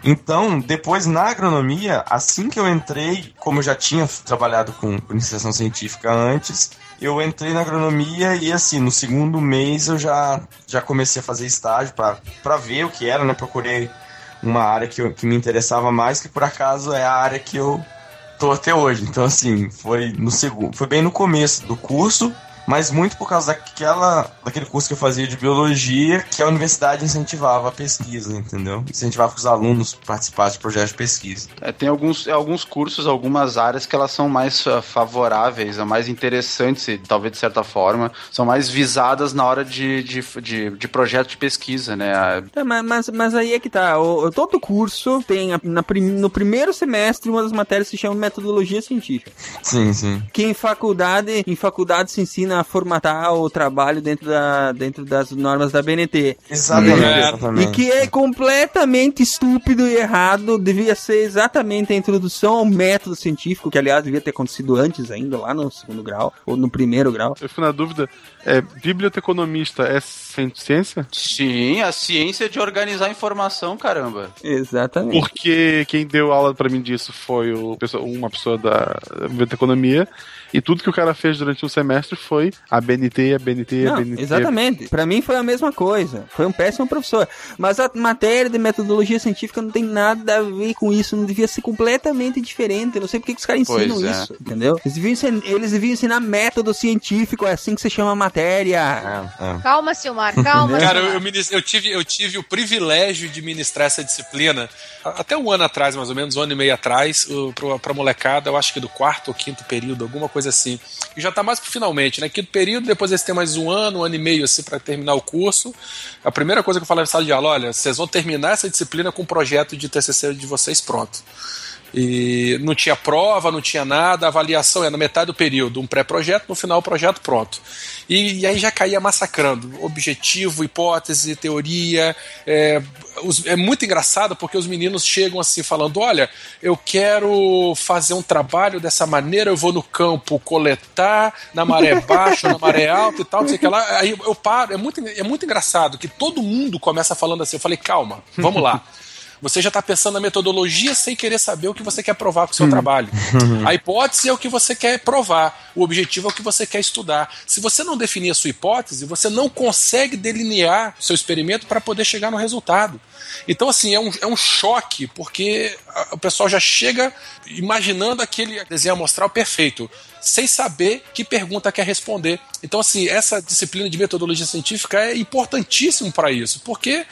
Então, depois na agronomia, assim que eu entrei, como eu já tinha trabalhado com, com iniciação científica antes, eu entrei na agronomia e assim, no segundo mês eu já, já comecei a fazer estágio para ver o que era, né? Procurei uma área que, eu- que me interessava mais, que por acaso é a área que eu tô até hoje. Então, assim, foi no segundo, foi bem no começo do curso, mas muito por causa daquela, daquele curso que eu fazia de biologia, que a universidade incentivava a pesquisa, entendeu? Incentivava que os alunos participassem de projetos de pesquisa. É, tem alguns, alguns cursos, algumas áreas que elas são mais ah, favoráveis, são mais interessantes, e talvez de certa forma, são mais visadas na hora de, de, de, de projeto de pesquisa, né? É, mas, mas, mas aí é que tá. O, o- todo curso tem a- na prim- no primeiro semestre uma das matérias se chama metodologia científica. Sim, sim. Que em faculdade, em faculdade se ensina a formatar o trabalho dentro, da, dentro das normas da BNT. Exatamente, E- exatamente. E que é completamente estúpido e errado. Devia ser exatamente a introdução ao método científico, que aliás devia ter acontecido antes ainda, lá no segundo grau, ou no primeiro grau. Eu fui na dúvida, é, biblioteconomista é ci- ciência? Sim, a ciência de organizar informação, caramba. Exatamente. Porque quem deu aula pra mim disso foi o, uma pessoa da biblioteconomia, e tudo que o cara fez durante um semestre foi a BNT, a BNT, a Não, BNT. exatamente. Pra mim foi a mesma coisa. Foi um péssimo professor. Mas a matéria de metodologia científica não tem nada a ver com isso. Não devia ser completamente diferente. Eu não sei porque que os caras ensinam é. isso. Entendeu? Eles deviam, ensin- eles deviam ensinar método científico. É assim que se chama a matéria. Calma, Silmar, calma. Cara, eu, eu eu tive, eu tive o privilégio de ministrar essa disciplina a- até um ano atrás, mais ou menos, um ano e meio atrás, o- pra molecada, eu acho que do quarto ou quinto período, alguma coisa assim. E já tá mais pro finalmente, né? Quinto período, depois eles têm mais um ano, um ano e meio assim pra terminar o curso. A primeira coisa que eu falei na sala de aula, olha, vocês vão terminar essa disciplina com o projeto de TCC de vocês pronto. E não tinha prova, não tinha nada, a avaliação é na metade do período, um pré-projeto, no final o projeto pronto. E, e aí já caía massacrando. Objetivo, hipótese, teoria. É, os- é muito engraçado porque os meninos chegam assim falando: olha, eu quero fazer um trabalho dessa maneira, eu vou no campo coletar na maré baixa, na maré alta e tal, não sei o que lá. Aí eu paro, é muito, é muito engraçado que todo mundo começa falando assim. Eu falei, calma, vamos lá. Você já está pensando na metodologia sem querer saber o que você quer provar com o seu trabalho. A hipótese é o que você quer provar, o objetivo é o que você quer estudar. Se você não definir a sua hipótese, você não consegue delinear o seu experimento para poder chegar no resultado. Então, assim, é um, é um choque, porque a- o pessoal já chega imaginando aquele desenho amostral perfeito, sem saber que pergunta quer responder. Então, assim, essa disciplina de metodologia científica é importantíssimo para isso, porque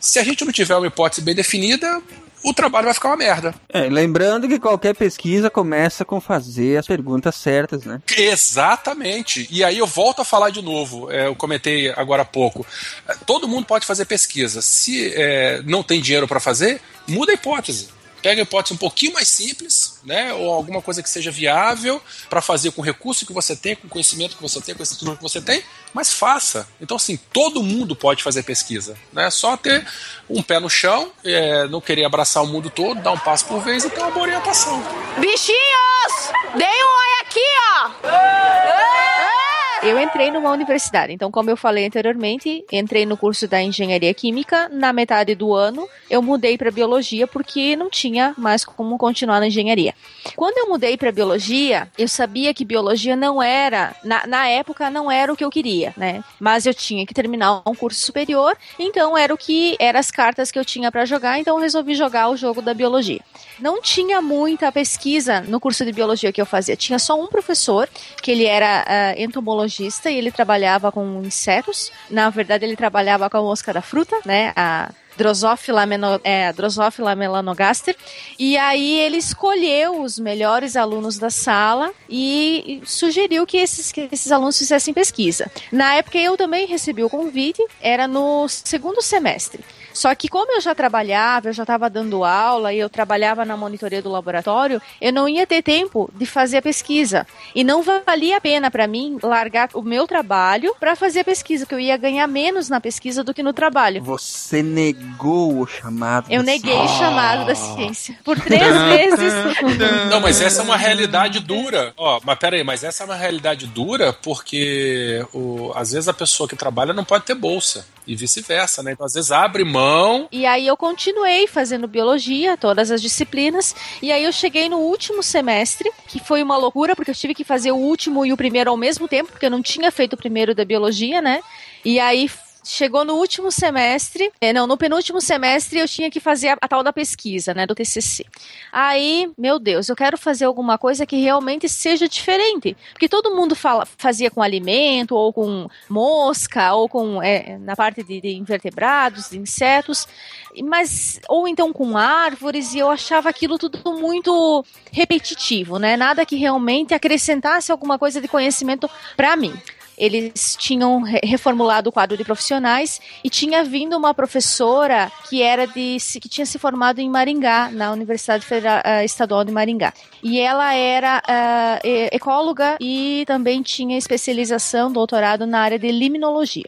se a gente não tiver uma hipótese bem definida, o trabalho vai ficar uma merda. É, lembrando que qualquer pesquisa começa com fazer as perguntas certas, né? Exatamente. E aí eu volto a falar de novo. é, eu comentei agora há pouco. É, Todo mundo pode fazer pesquisa. Se é, não tem dinheiro para fazer, muda a hipótese. Pega a hipótese um pouquinho mais simples, né? Ou alguma coisa que seja viável para fazer com o recurso que você tem, com o conhecimento que você tem, com a estrutura que você tem, mas faça. Então, assim, todo mundo pode fazer pesquisa. Né? Só ter um pé no chão, é, não querer abraçar o mundo todo, dar um passo por vez e ter uma boa orientação. Bichinhos! Deem um oi aqui, ó! Eu entrei numa universidade, então, como eu falei anteriormente, entrei no curso da engenharia química. Na metade do ano, eu mudei para biologia porque não tinha mais como continuar na engenharia. Quando eu mudei para biologia, eu sabia que biologia não era, na, na época, não era o que eu queria, né? Mas eu tinha que terminar um curso superior, então era o que eram as cartas que eu tinha para jogar, então eu resolvi jogar o jogo da biologia. Não tinha muita pesquisa no curso de biologia que eu fazia. Tinha só um professor, que ele era ah, entomologista e ele trabalhava com insetos. Na verdade, ele trabalhava com a mosca da fruta, né? A Drosophila, meno, é, Drosophila melanogaster. E aí ele escolheu os melhores alunos da sala e sugeriu que esses, que esses alunos fizessem pesquisa. Na época eu também recebi o convite, era no segundo semestre. Só que como eu já trabalhava, eu já estava dando aula e eu trabalhava na monitoria do laboratório, eu não ia ter tempo de fazer a pesquisa. E não valia a pena para mim largar o meu trabalho para fazer a pesquisa, porque eu ia ganhar menos na pesquisa do que no trabalho. Você negou o chamado. Eu da neguei o chamado da ciência por três vezes. Não, mas essa é uma realidade dura. Ó, mas pera aí, mas essa é uma realidade dura porque o, às vezes a pessoa que trabalha não pode ter bolsa e vice-versa, né? Então às vezes abre mão. E aí eu continuei fazendo biologia, todas as disciplinas, e aí eu cheguei no último semestre, que foi uma loucura, porque eu tive que fazer o último e o primeiro ao mesmo tempo, porque eu não tinha feito o primeiro da biologia, né? E aí chegou no último semestre, é, não, no penúltimo semestre eu tinha que fazer a, a tal da pesquisa, né, do TCC. Aí, meu Deus, eu quero fazer alguma coisa que realmente seja diferente, porque todo mundo fala, fazia com alimento, ou com mosca, ou com, é, na parte de, de invertebrados, de insetos, mas, ou então com árvores, e eu achava aquilo tudo muito repetitivo, né, nada que realmente acrescentasse alguma coisa de conhecimento para mim eles tinham re- reformulado o quadro de profissionais e tinha vindo uma professora que era de que tinha se formado em Maringá na Universidade Federal, ah, Estadual de Maringá. E ela era e- ecóloga e também tinha especialização doutorado na área de limnologia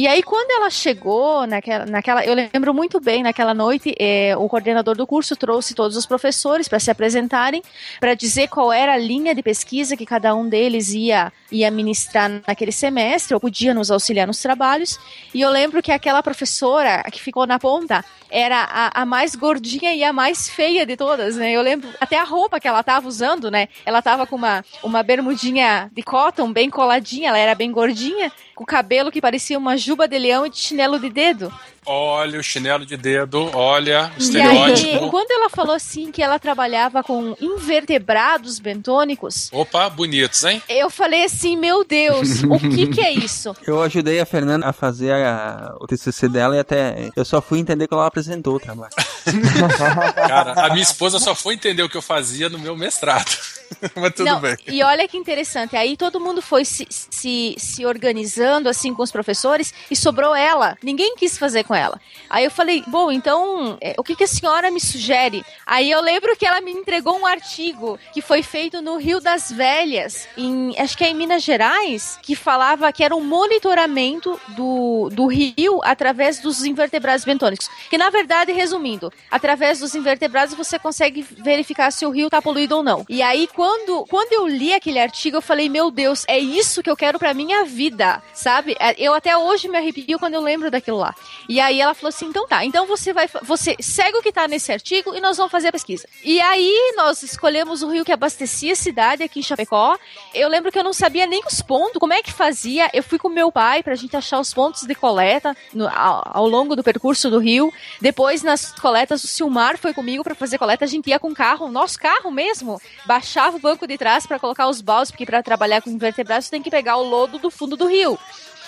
e aí, quando ela chegou naquela, naquela eu lembro muito bem, naquela noite, eh, o coordenador do curso trouxe todos os professores para se apresentarem, para dizer qual era a linha de pesquisa que cada um deles ia, ia ministrar naquele semestre, ou podia nos auxiliar nos trabalhos. E eu lembro que aquela professora que ficou na ponta era a, a mais gordinha e a mais feia de todas, né? Eu lembro até a roupa que ela estava usando, né? Ela estava com uma, uma bermudinha de cotton bem coladinha, ela era bem gordinha, com cabelo que parecia uma juba de leão e de chinelo de dedo. Olha o chinelo de dedo, olha o E aí, estereótipo. quando ela falou assim que ela trabalhava com invertebrados bentônicos, Opa, bonitos, hein? eu falei assim, meu Deus, o que que é isso? Eu ajudei a Fernanda a fazer a- o TCC dela e até eu só fui entender quando ela apresentou o trabalho. Cara, a minha esposa só foi entender o que eu fazia no meu mestrado. Mas tudo Não, bem. E olha que interessante, aí todo mundo foi se, se, se organizando assim com os professores e sobrou ela. Ninguém quis fazer com ela. Aí eu falei, bom, então é, o que, que a senhora me sugere? Aí eu lembro que ela me entregou um artigo que foi feito no Rio das Velhas, em, acho que é em Minas Gerais, que falava que era um monitoramento do, do rio através dos invertebrados bentônicos. Que na verdade, resumindo, através dos invertebrados você consegue verificar se o rio tá poluído ou não. E aí, quando, quando eu li aquele artigo, eu falei, meu Deus, é isso que eu quero pra minha vida, sabe? É, Eu até hoje me arrepio quando eu lembro daquilo lá. E aí ela falou assim, então tá, então você vai, você segue o que tá nesse artigo e nós vamos fazer a pesquisa. E aí nós escolhemos o rio que abastecia a cidade aqui em Chapecó. Eu lembro que eu não sabia nem os pontos, como é que fazia. Eu fui com meu pai pra gente achar os pontos de coleta no- ao, ao longo do percurso do rio. Depois, nas coletas, o Silmar foi comigo pra fazer coleta. A gente ia com carro, nosso carro mesmo, baixava o banco de trás pra colocar os baldes, porque pra trabalhar com invertebrados você tem que pegar o lodo do fundo do rio.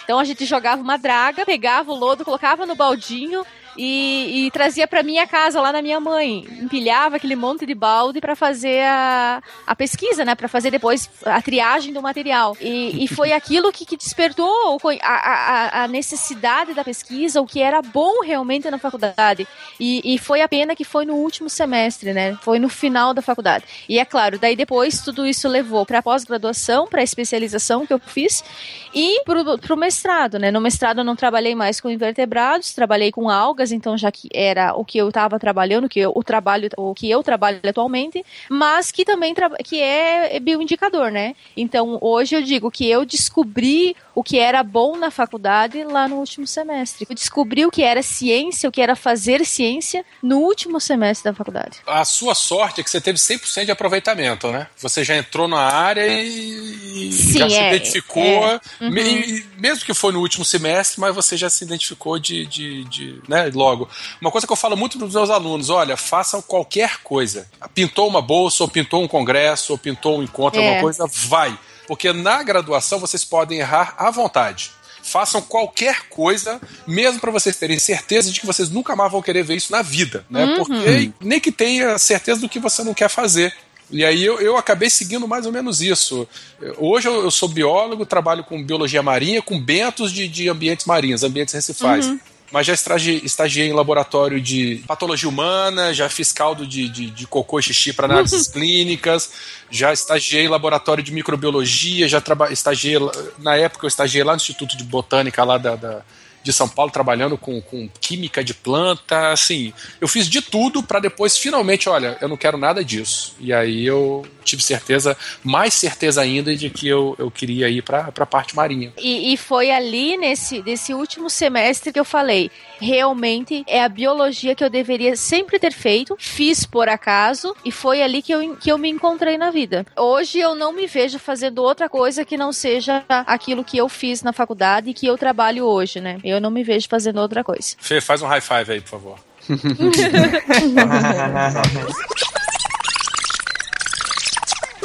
Então a gente jogava uma draga, pegava o lodo, colocava no baldinho e, e trazia pra minha casa lá na minha mãe. Empilhava aquele monte de balde pra fazer a, a pesquisa, né? Pra fazer depois a triagem do material. E, e foi aquilo que, que despertou a, a, a necessidade da pesquisa, o que era bom realmente na faculdade. E, e foi a pena que foi no último semestre, né? Foi no final da faculdade. E é claro, daí depois tudo isso levou pra pós-graduação, pra especialização que eu fiz e pro, pro mestrado, né? No mestrado eu não trabalhei mais com invertebrados, trabalhei com algas, então já que era o que eu estava trabalhando, que eu, o trabalho, o que eu trabalho atualmente, mas que também que é bioindicador, né? Então hoje eu digo que eu descobri o que era bom na faculdade lá no último semestre. Eu descobri o que era ciência, o que era fazer ciência no último semestre da faculdade. A sua sorte é que você teve 100% de aproveitamento, né? Você já entrou na área e e Sim, já se é, identificou. é. Uhum. Me- mesmo que foi no último semestre, mas você já se identificou de, de, de, né, logo. Uma coisa que eu falo muito para os meus alunos: olha, façam qualquer coisa. Pintou uma bolsa, ou pintou um congresso, ou pintou um encontro, É. alguma coisa, vai. Porque na graduação vocês podem errar à vontade. Façam qualquer coisa, mesmo para vocês terem certeza de que vocês nunca mais vão querer ver isso na vida, né? Uhum. Porque nem que tenha certeza do que você não quer fazer. E aí eu, eu acabei seguindo mais ou menos isso. Hoje eu, eu sou biólogo, trabalho com biologia marinha, com bentos de, de ambientes marinhos, ambientes recifais. Uhum. Mas já estagi- estagiei em laboratório de patologia humana, já fiz caldo de, de, de cocô e xixi para análises clínicas, já estagiei em laboratório de microbiologia, já estagiei, na época eu estagiei lá no Instituto de Botânica lá da, da- de São Paulo, trabalhando com, com química de planta, assim, eu fiz de tudo para depois finalmente, olha, eu não quero nada disso. E aí eu tive certeza, mais certeza ainda de que eu, eu queria ir para a parte marinha. E, e foi ali nesse, nesse último semestre que eu falei. Realmente é a biologia que eu deveria sempre ter feito, fiz por acaso, e foi ali que eu, que eu me encontrei na vida. Hoje eu não me vejo fazendo outra coisa que não seja aquilo que eu fiz na faculdade e que eu trabalho hoje, né? Eu não me vejo fazendo outra coisa. Fê, faz um high five aí, por favor.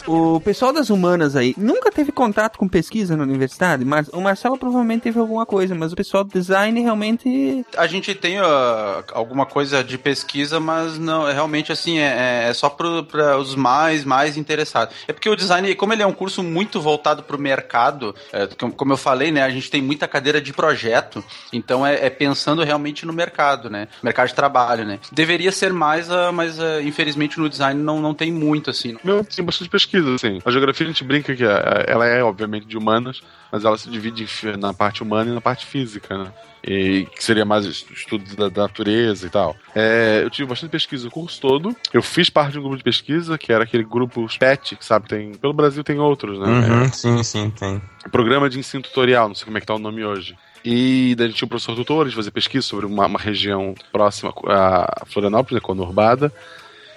O pessoal das humanas aí nunca teve contato com pesquisa na universidade, mas o Marcelo provavelmente teve alguma coisa, mas o pessoal do design realmente. A gente tem ah, alguma coisa de pesquisa, mas não, é realmente assim, é, é só para os mais, mais interessados. É porque o design, como ele é um curso muito voltado para o mercado, é, como, eu falei, né, a gente tem muita cadeira de projeto, então é, é pensando realmente no mercado, né, mercado de trabalho, né. Deveria ser mais, ah, mas ah, infelizmente no design não, não tem muito, assim. Meu, tem bastante pesquisa, assim. A geografia a gente brinca que é- ela é, obviamente, de humanas, mas ela se divide na parte humana e na parte física, né? E que seria mais es- estudo da, da natureza e tal. É, eu tive bastante pesquisa o curso todo. Eu fiz parte de um grupo de pesquisa, que era aquele grupo PET, que sabe, tem. Pelo Brasil tem outros, né? Uhum, É, sim, sim, tem. Programa de ensino tutorial, não sei como é que tá o nome hoje. E daí a gente tinha um professor tutor, a gente fazia pesquisa sobre uma, uma região próxima a Florianópolis, né, conurbada.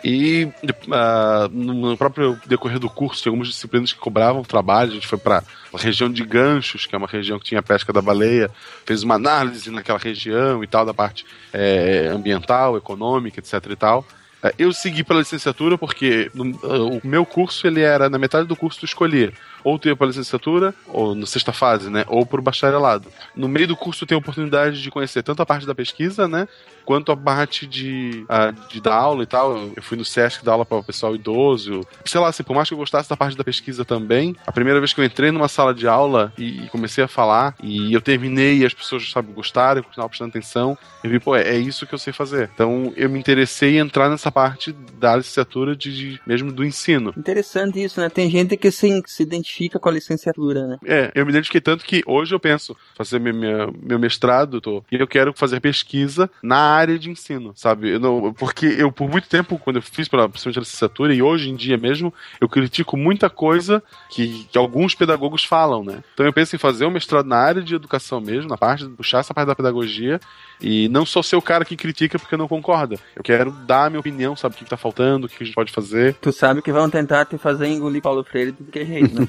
E ah, no próprio decorrer do curso, tinha algumas disciplinas que cobravam trabalho. A gente foi para a região de Ganchos, que é uma região que tinha pesca da baleia, fez uma análise naquela região e tal, da parte eh, ambiental, econômica, etc e tal. É, Eu segui pela licenciatura porque o meu curso ele era na metade do curso tu escolhia ou tu ia para licenciatura ou na sexta fase, né, ou para o bacharelado. No meio do curso tem a oportunidade de conhecer tanto a parte da pesquisa, né, quanto a parte de, ah, de dar aula e tal. Eu fui no SESC dar aula para o pessoal idoso. Sei lá, assim, por mais que eu gostasse da parte da pesquisa também, a primeira vez que eu entrei numa sala de aula e, e comecei a falar, e eu terminei e as pessoas, sabe, gostaram, continuavam prestando atenção, eu vi, pô, é, é isso que eu sei fazer. Então eu me interessei em entrar nessa parte da licenciatura de, de- mesmo do ensino. Interessante isso, né? Tem gente que se, se identifica com a licenciatura, né? É, eu me identifiquei tanto que hoje eu penso fazer meu, minha- meu mestrado tô, e eu quero fazer pesquisa na área de ensino, sabe? Eu não, porque eu, por muito tempo, quando eu fiz principalmente a licenciatura, e hoje em dia mesmo, eu critico muita coisa que, que alguns pedagogos falam, né? Então eu penso em fazer um mestrado na área de educação mesmo, na parte, puxar essa parte da pedagogia, e não só ser o cara que critica porque não concorda. Eu quero dar a minha opinião, sabe? O que, que tá faltando, o que, que a gente pode fazer. Tu sabe que vão tentar te fazer engolir Paulo Freire de qualquer jeito, né?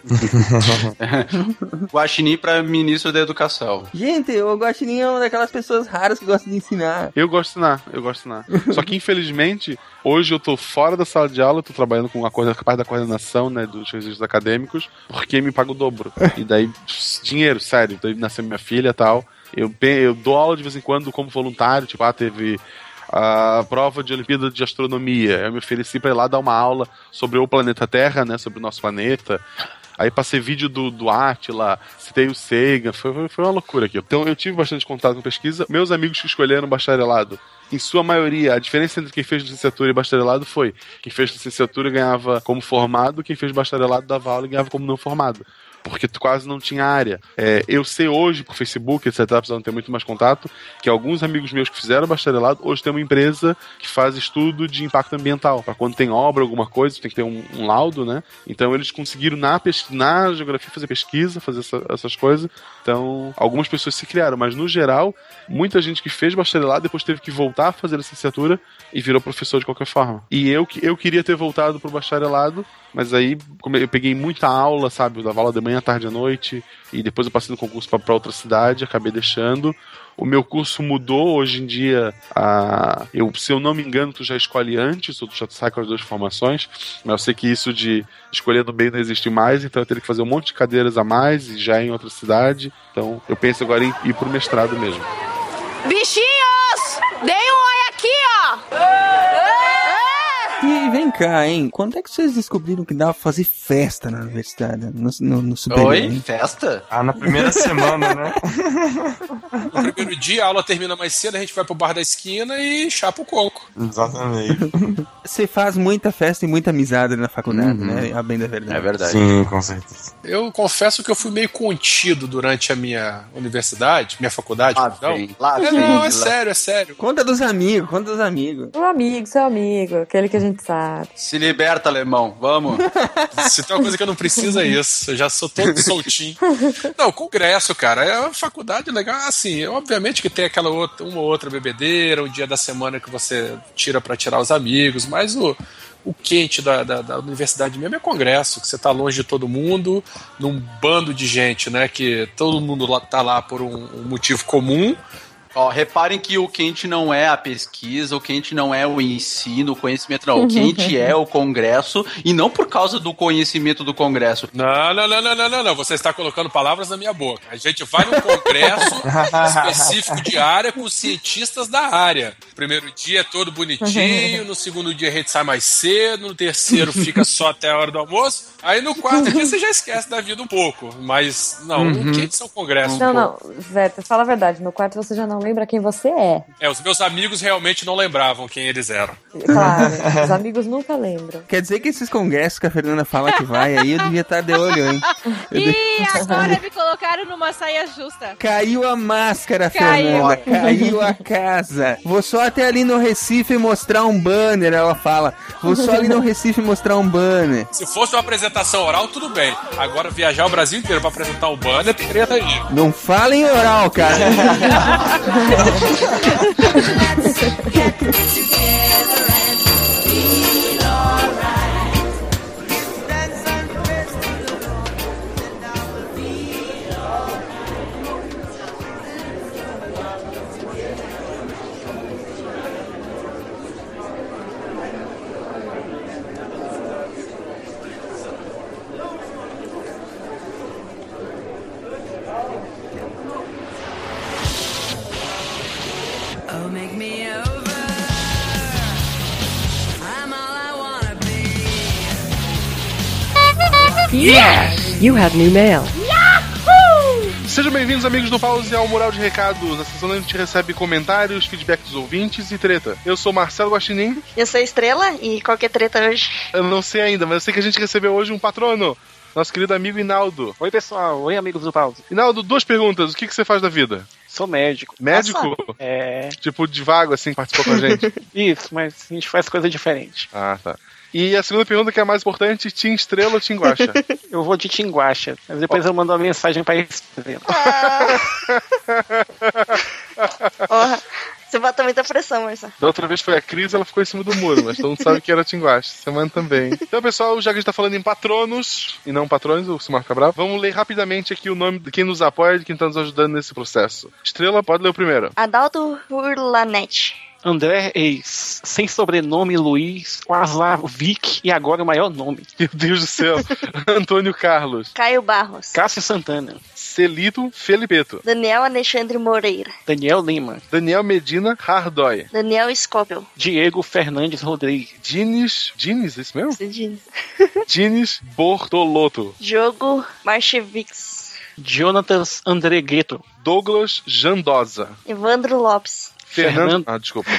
Guaxinim pra ministro da educação. gente, o Guaxinim é uma daquelas pessoas raras que gosta de ensinar. Eu gosto de ensinar, eu gosto de ensinar. Só que, infelizmente, hoje eu tô fora da sala de aula, eu tô trabalhando com a, coisa, parte da coordenação, né, dos registros acadêmicos, porque me paga o dobro. E daí, dinheiro, sério. Daí nasceu minha filha e tal. Eu, eu dou aula de vez em quando como voluntário, tipo, ah, teve a prova de Olimpíada de Astronomia. Eu me ofereci pra ir lá dar uma aula sobre o planeta Terra, né, sobre o nosso planeta. Aí passei vídeo do, do Atila, citei o Sagan, foi, foi, foi uma loucura aqui. Então eu tive bastante contato com pesquisa. Meus amigos que escolheram bacharelado, em sua maioria, a diferença entre quem fez licenciatura e bacharelado foi quem fez licenciatura ganhava como formado, quem fez bacharelado dava aula e ganhava como não formado. Porque tu quase não tinha área. É, eu sei hoje, por Facebook, etc., precisando ter muito mais contato, que alguns amigos meus que fizeram bacharelado, hoje tem uma empresa que faz estudo de impacto ambiental. Para quando tem obra, alguma coisa, tem que ter um, um laudo, né? Então eles conseguiram na, na geografia fazer pesquisa, fazer essa- essas coisas. Então, algumas pessoas se criaram, mas no geral, muita gente que fez bacharelado depois teve que voltar a fazer licenciatura e virou professor de qualquer forma. E eu, eu queria ter voltado pro bacharelado, mas aí eu peguei muita aula, sabe? Eu dava aula de manhã, tarde à noite, e depois eu passei no concurso para outra cidade, acabei deixando. O meu curso mudou hoje em dia. A... Eu, se eu não me engano, tu já escolhe antes, ou tu já sai com as duas formações. Mas eu sei que isso de escolher no meio não existe mais, então eu teria que fazer um monte de cadeiras a mais e já em outra cidade. Então eu penso agora em ir pro mestrado mesmo. Bichinhos! Deem um oi aqui, ó! E vem cá, hein? Quando é que vocês descobriram que dava pra fazer festa na universidade? No, no, no superior, Oi? hein? Festa? Ah, na primeira semana, né? No primeiro dia, a aula termina mais cedo, a gente vai pro bar da esquina e chapa o coco. Exatamente. Você faz muita festa e muita amizade na faculdade, né? A bem da verdade. É verdade. Sim, com certeza. Eu confesso que eu fui meio contido durante a minha universidade, minha faculdade, Lá perdão. vem, lá É, vem, não, lá- é sério, é sério. Conta dos amigos, conta dos amigos. Seu amigo, seu amigo, aquele que a gente sabe. Se liberta, alemão. Vamos. Se tem uma coisa que eu não preciso é isso. Eu já sou todo soltinho. Não, congresso, cara, é uma faculdade legal. Assim, obviamente que tem aquela outra, uma ou outra bebedeira, um dia da semana que você tira pra tirar os amigos, mas o, o quente da, da, da universidade mesmo é congresso, que você tá longe de todo mundo, num bando de gente, né? Que todo mundo lá, tá lá por um, um motivo comum. Ó, reparem que o quente não é a pesquisa, o quente não é o ensino, o conhecimento, não. O quente é o congresso, e não por causa do conhecimento do congresso. Não, não, não, não, não, não, não. Você está colocando palavras na minha boca. A gente vai num congresso específico de área com cientistas da área. Primeiro dia é todo bonitinho, no segundo dia a gente sai mais cedo, no terceiro fica só até a hora do almoço. Aí no quarto dia você já esquece da vida um pouco. Mas, não, Uhum. o quente são congressos. Não, pô. não, Zé, fala a verdade. No quarto você já não lembra quem você é. É, os meus amigos realmente não lembravam quem eles eram. Claro, os amigos nunca lembram. Quer dizer que esses congressos que a Fernanda fala que vai aí, eu devia estar de olho, hein? E agora me colocaram numa saia justa. Caiu a máscara, Caiu. Fernanda. Caiu a casa. Vou só até ali no Recife mostrar um banner, ela fala. Vou só ali no Recife mostrar um banner. Se fosse uma apresentação apresentação oral, tudo bem. Agora viajar o Brasil inteiro para apresentar o banner, treta aí. Não fala em oral, cara. Yes! You have new mail. Sejam bem-vindos, amigos do Pause, ao Mural de Recados, a sessão onde a gente recebe comentários, feedback dos ouvintes e treta. Eu sou Marcelo Guaxinim. Eu sou a Estrela e qual que é treta hoje? Eu não sei ainda, mas eu sei que a gente recebeu hoje um patrono. Nosso querido amigo Inaldo. Oi, pessoal. Oi, amigos do Pause. Inaldo, duas perguntas. O que, que você faz da vida? Sou médico. Médico? É. Tipo, de vago, assim, participou com a gente? Isso, mas a gente faz coisa diferente. ah, tá. E a segunda pergunta, que é a mais importante, Team Estrela ou Guaxa? Eu vou de Tinguacha, mas depois eu mando uma mensagem pra Estrela. Porra, você bota muita pressão, Marcelo. Da outra vez foi a Cris, ela ficou em cima do muro, mas todo mundo sabe que era Guaxa. Semana também. Então, pessoal, já que a gente tá falando em patronos, e não patrões, o Silmar Cabral, vamos ler rapidamente aqui o nome de quem nos apoia e de quem tá nos ajudando nesse processo. Estrela, pode ler o primeiro. Adalto Hurlanete. André Ex, sem sobrenome Luiz, Quaslavik e agora o maior nome. Meu Deus do céu. Antônio Carlos. Caio Barros. Cássio Santana. Celito Felipeto. Daniel Alexandre Moreira. Daniel Lima. Daniel Medina Hardoy. Daniel Scopel. Diego Fernandes Rodrigues. Dines. Dines, isso mesmo? Dines. Dines Bortoloto. Diogo Marchevix. Jonatas André Gueto. Douglas Jandosa. Evandro Lopes. Fernando. Fernando- Ah, desculpa.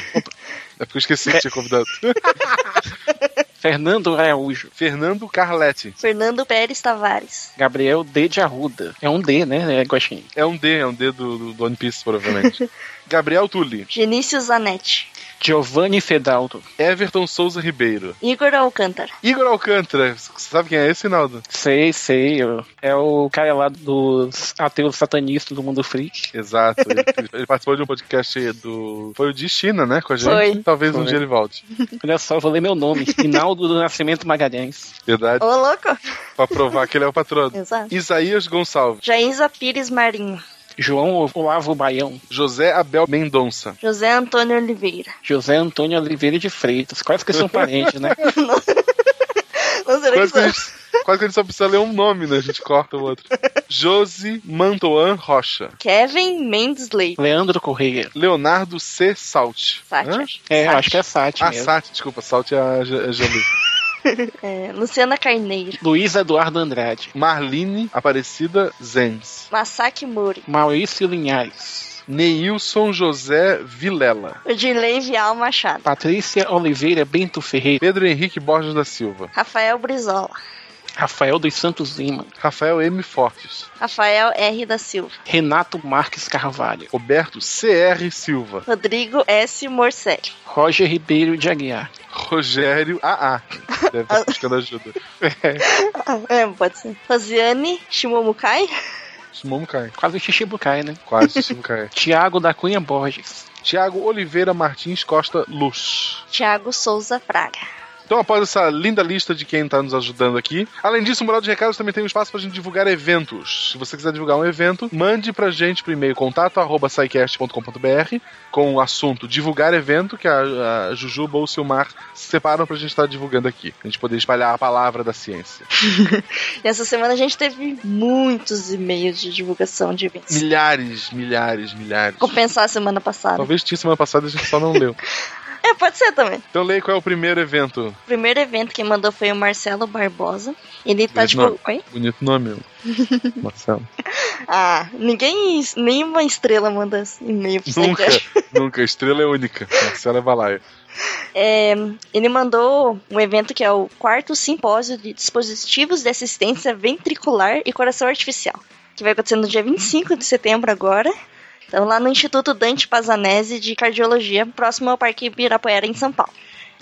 É porque eu esqueci que tinha convidado. Fernando Araújo. Fernando Carletti. Fernando Pérez Tavares. Gabriel D. de Arruda. É um D, né, é, Guaxinim? É um D, é um D do, do, do One Piece, provavelmente. Gabriel Tulli. Genício Zanetti. Giovanni Fedaldo. Everton Souza Ribeiro. Igor Alcântara. Igor Alcântara. Você sabe quem é esse, Naldo? Sei, sei. É o cara lá dos ateus satanistas do mundo freak. Exato. Ele, ele participou de um podcast do. Foi o de China, né? Com a gente. Foi. Talvez um Foi. dia ele volte. Olha só, eu vou ler meu nome. Hinaldo do Nascimento Magalhães. Verdade. Ô, louco. Pra provar que ele é o patrono. Exato. Isaías Gonçalves. Jaísa Pires Marinho. João Olavo Baião. José Abel Mendonça. José Antônio Oliveira. José Antônio Oliveira de Freitas. Quase que são parentes, né? Não será que Quase que, a são? gente, quase que a gente só precisa ler um nome, né? A gente corta o outro. Josi Mantoan Rocha. Kevin Mendes Leite. Leandro Correia. Leonardo C. Salt. É, eu Sati. acho que é Sati Ah, mesmo. Sati, desculpa. Salt é a, a Jali. É, Luciana Carneiro. Luiz Eduardo Andrade. Marline Aparecida Zenz. Masaki Mori. Maurício Linhares. Neilson José Vilela. Odilei Vial Machado. Patrícia Oliveira Bento Ferreira. Pedro Henrique Borges da Silva. Rafael Brizola. Rafael dos Santos Lima. Rafael M. Fortes. Rafael R. da Silva. Renato Marques Carvalho. Roberto C.R. Silva. Rodrigo S. Morcelli. Roger Ribeiro de Aguiar. Rogério AA. Deve estar buscando ajuda. Ah, é, pode ser. Rosiane Shimomukai. Sumomo cai. Quase o Chichibukai, né? Quase cai. Tiago da Cunha Borges. Tiago Oliveira Martins Costa Luz. Tiago Souza Fraga. Então, após essa linda lista de quem está nos ajudando aqui, além disso, o Mural de Recados também tem um espaço para a gente divulgar eventos. Se você quiser divulgar um evento, mande pra gente por e-mail contato arroba com o assunto divulgar evento, que a, a Jujuba ou o Silmar separam pra gente estar divulgando aqui. A gente poder espalhar a palavra da ciência. E essa semana a gente teve muitos e-mails de divulgação de eventos. Milhares, milhares, milhares. Compensar a semana passada. Talvez tinha semana passada e a gente só não leu. É, pode ser também. Então leia qual é o primeiro evento. O primeiro evento que mandou foi o Marcelo Barbosa. Ele tá Bonito tipo. nome. Oi? Bonito nome, Marcelo. Ah, ninguém. Nenhuma estrela manda esse e-mail pro Nunca, Sidecast. nunca. Estrela é única. Marcelo é balaio. É, ele mandou um evento que é o quarto simpósio de dispositivos de assistência ventricular e coração artificial, que vai acontecer no dia 25 de setembro agora. Então, lá no Instituto Dante Pazanese de Cardiologia, próximo ao Parque Ibirapuera, em São Paulo.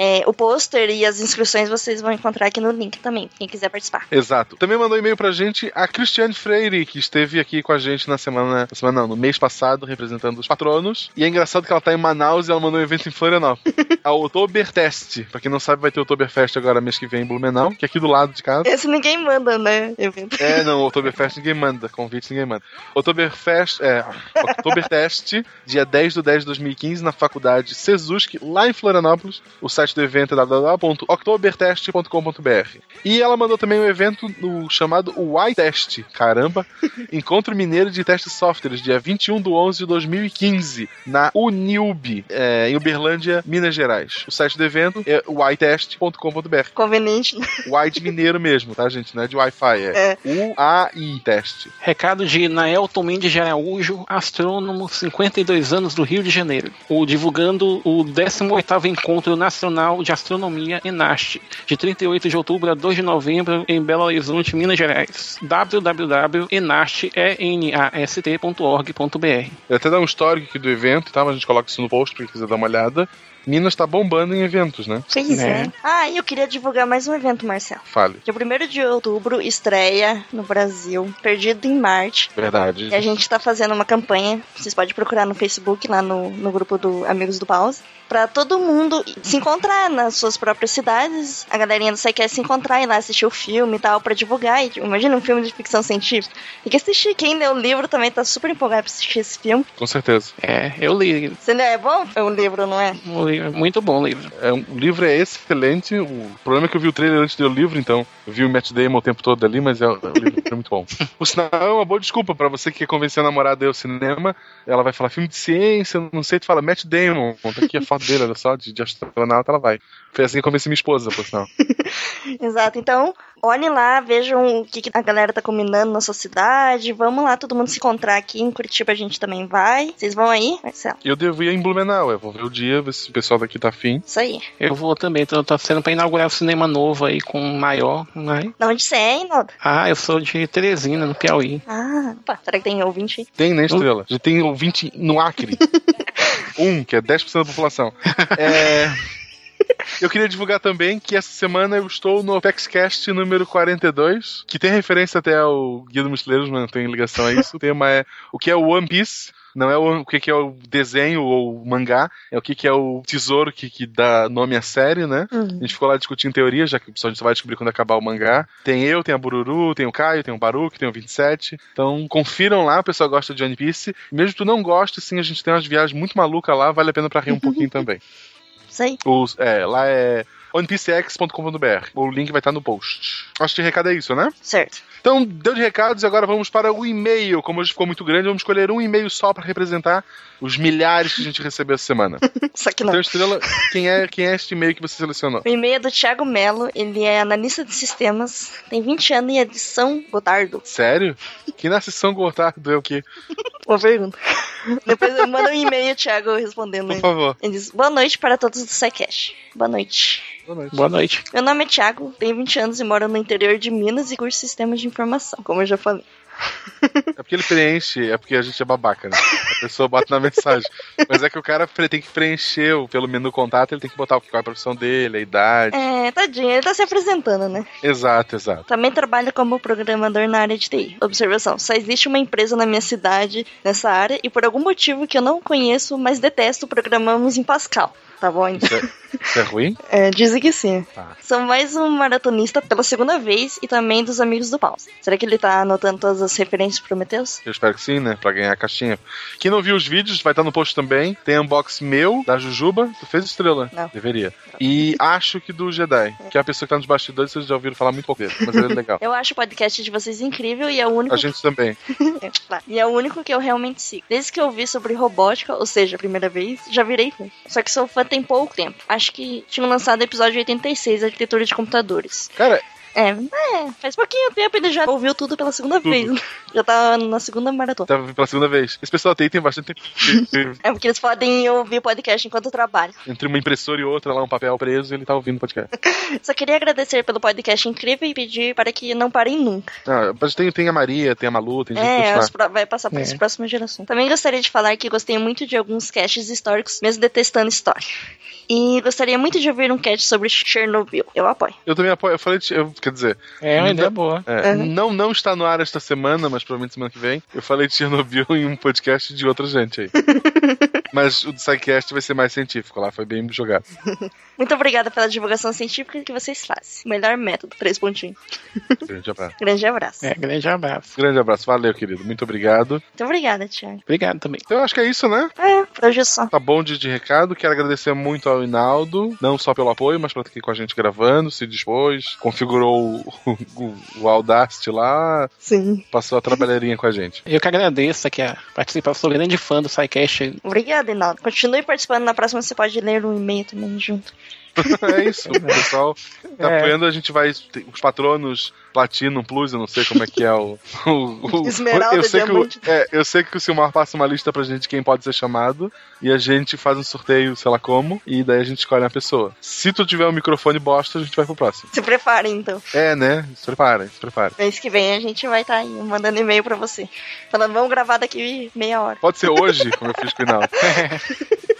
É, o pôster e as inscrições vocês vão encontrar aqui no link também, quem quiser participar. Exato. Também mandou e-mail pra gente a Cristiane Freire, que esteve aqui com a gente na semana. Na semana não, no mês passado, representando os patronos. E é engraçado que ela tá em Manaus e ela mandou um evento em Florianópolis. a Oktoberfest. Pra quem não sabe, vai ter Oktoberfest agora mês que vem em Blumenau, que é aqui do lado de casa. Esse ninguém manda, né? Evento. É, não, Oktoberfest ninguém manda, convite ninguém manda. Oktoberfest, é, Oktoberfest, dia 10 do 10 de 2015, na faculdade Sesusk, lá em Florianópolis. O site site do evento é www.oktobertest.com.br. E ela mandou também um evento no, chamado Y-Test. Caramba! Encontro Mineiro de Testes Softwares, dia 21 do 11 de 2015, na Unilb, é, em Uberlândia, Minas Gerais. O site do evento é ytest.com.br. Conveniente. Y de mineiro mesmo, tá, gente? Não é de Wi-Fi, é, U-A-I teste. Recado de Naelton Mendes de Araújo, astrônomo, 52 anos do Rio de Janeiro. O, divulgando o 18º Encontro Nacional de Astronomia ENAST, de 38 de outubro a 2 de novembro em Belo Horizonte, Minas Gerais. www.enast.org.br Eu até dar um histórico aqui do evento, tá? Mas a gente coloca isso no post pra quem quiser dar uma olhada. Minas tá bombando em eventos, né? Pois é. Ah, e eu queria divulgar mais um evento, Marcelo. Fale. Dia 1 de outubro estreia no Brasil, Perdido em Marte. Verdade. E a gente tá fazendo uma campanha, vocês podem procurar no Facebook, lá no, no grupo do Amigos do Pause, pra todo mundo se encontrar nas suas próprias cidades. A galerinha do SciCast quer se encontrar e lá assistir o filme e tal, pra divulgar. E, tipo, imagina um filme de ficção científica. Tem que assistir. Quem lê o livro também tá super empolgado pra assistir esse filme. Com certeza. É, eu li. Você lê, é bom? É um livro, não é? Um livro, muito bom o livro. É, o livro é excelente. O problema é que eu vi o trailer antes de ler o livro, então eu vi o Matt Damon o tempo todo ali, mas é, o livro é muito bom. O sinal é uma boa desculpa pra você que quer convencer a namorada a ir ao cinema. Ela vai falar filme de ciência, não sei, tu fala Matt Damon. Tá aqui a foto dele, olha só, de, de astronauta, ela vai. Foi assim que eu convenci minha esposa, por sinal. Exato. Então, olhem lá, vejam o que, que a galera tá combinando na sua cidade. Vamos lá, todo mundo se encontrar aqui. Em Curitiba a gente também vai. Vocês vão aí, Marcelo? Eu devo ir em Blumenau, eu vou ver o dia, ver se o pessoal daqui tá afim. Isso aí. Eu vou também, tô, tô sendo pra inaugurar o cinema novo aí com o maior, né? Da onde você é, hein, Noda? Ah, eu sou de Teresina, no Piauí. Ah, opa, será que tem ouvinte? Tem, né, Estrela? Já tem ouvinte no Acre. um, que é 10% da população. É. Eu queria divulgar também que essa semana eu estou no ApexCast número 42, que tem referência até ao Guia dos Mochileiros, mas não tem ligação a isso. O tema é o que é o One Piece. Não é o, o que, que é o desenho ou o mangá, é o que, que é o tesouro que, que dá nome à série, né? Uhum. A gente ficou lá discutindo teoria, já que o pessoal só vai descobrir quando acabar o mangá. Tem eu, tem a Bururu, tem o Caio, tem o Baruque, tem o 27. Então confiram lá, o pessoal gosta de One Piece. Mesmo que tu não goste, sim, a gente tem umas viagens muito malucas lá, vale a pena pra rir um pouquinho também. Os, é, lá é onepcx.com.br. O link vai estar no post. Acho que recado é isso, né? Certo. Então, deu de recados e agora vamos para o e-mail. Como hoje ficou muito grande, vamos escolher um e-mail só para representar os milhares que a gente recebeu essa semana. Só que não. Então, Estrela, quem é, quem é este e-mail que você selecionou? O e-mail é do Thiago Melo, ele é analista de sistemas, tem 20 anos e é de São Gotardo. Sério? Que nasce São Gotardo é o quê? Boa pergunta. Depois eu mando um e-mail, Thiago, respondendo. Por favor. Ele diz, boa noite para todos do SciCast. Boa noite. Boa noite. Boa noite. Meu nome é Thiago, tenho 20 anos e moro no interior de Minas e curso sistemas de informação, como eu já falei. É porque ele preenche, é porque a gente é babaca, né? A pessoa bota na mensagem. Mas é que o cara tem que preencher o- pelo menu contato, ele tem que botar qual é a profissão dele, a idade. É, tadinho, ele tá se apresentando, né? Exato, exato. Também trabalho como programador na área de TI. Observação: só existe uma empresa na minha cidade nessa área e por algum motivo que eu não conheço, mas detesto, programamos em Pascal. Tá bom? Então, Isso é, isso é ruim? é, dizem que sim. Tá. Sou mais um maratonista pela segunda vez e também dos amigos do Pause. Será que ele tá anotando todas as referências pro Prometheus? Eu espero que sim, né? Pra ganhar a caixinha. Quem não viu os vídeos, vai estar no post também. Tem unbox meu, da Jujuba. Tu fez estrela? Não. Deveria. E acho que do Jedi, que é a pessoa que tá nos bastidores, vocês já ouviram falar muito pouco dele, mas ele é legal. Eu acho o podcast de vocês incrível e é o único. A gente também. É, claro. E é o único que eu realmente sigo. Desde que eu vi sobre robótica, ou seja, a primeira vez, já virei fã. Só que sou fã tem pouco tempo. Acho que tinham lançado o episódio 86, Arquitetura de Computadores. Cara, É, é, faz pouquinho tempo ele já ouviu tudo pela segunda vez. Já tá na segunda maratona. tava pela segunda vez. Esse pessoal tem, tem bastante tempo. É porque eles podem ouvir podcast enquanto trabalham. Entre uma impressora e outra, lá um papel preso, ele tá ouvindo o podcast. Só queria agradecer pelo podcast incrível e pedir para que não parem nunca. Ah, mas tem, tem a Maria, tem a Malu, tem gente que É, vai passar para É. as próximas gerações. Também gostaria de falar que gostei muito de alguns casts históricos, mesmo detestando história. E gostaria muito de ouvir um cast sobre Chernobyl. Eu apoio. Eu também apoio. Eu falei, de- eu Quer dizer. É uma ideia boa. é, Uhum. não, não está no ar esta semana, mas provavelmente semana que vem. Eu falei de Chernobyl em um podcast de outra gente aí. mas o do SciCast vai ser mais científico, lá foi bem jogado. Muito obrigada pela divulgação científica que vocês fazem. Melhor método, três pontinhos. Grande abraço. Grande abraço. É, grande abraço. Grande abraço, valeu, querido. Muito obrigado. Muito obrigada, Thiago. Obrigado também. Eu acho que é isso, né? É, por hoje é só. Tá bom de, de recado. Quero agradecer muito ao Inaldo, não só pelo apoio, mas por estar aqui com a gente gravando, se dispôs, configurou o, o, o Audacity lá. Sim. Passou a trabalheirinha com a gente. Eu que agradeço aqui a participação, sou grande fã do SciCast. Obrigada, Inaldo. Continue participando. Na próxima você pode ler um e-mail também junto. é isso, o pessoal tá É. apoiando, a gente vai. Os patronos Platinum Plus, eu não sei como é que é o. o, o- Esmeralda, eu sei, que o, é, eu sei que o Silmar passa uma lista pra gente de quem pode ser chamado. E a gente faz um sorteio, sei lá como, e daí a gente escolhe uma pessoa. Se tu tiver um microfone bosta, a gente vai pro próximo. Se preparem, então. É, né? Se preparem, se preparem. Mês que vem a gente vai estar aí mandando e-mail pra você. Falando, vamos gravar daqui meia hora. Pode ser hoje, como eu fiz com o Inaldo.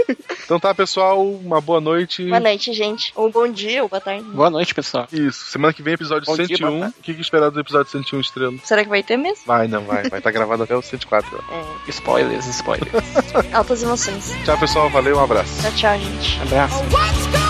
Então tá, pessoal, uma boa noite. Boa noite, gente. Ou bom dia, ou boa tarde. Boa noite, pessoal. Isso, semana que vem episódio Bom dia, 101. boa tarde. o que, que esperar do episódio 101 estrela? Será que vai ter mesmo? Vai, não vai. Vai estar gravado até o 104. É. Spoilers, spoilers. Altas emoções. Tchau, pessoal. Valeu, um abraço. Tchau, tchau, gente. Abraço. What's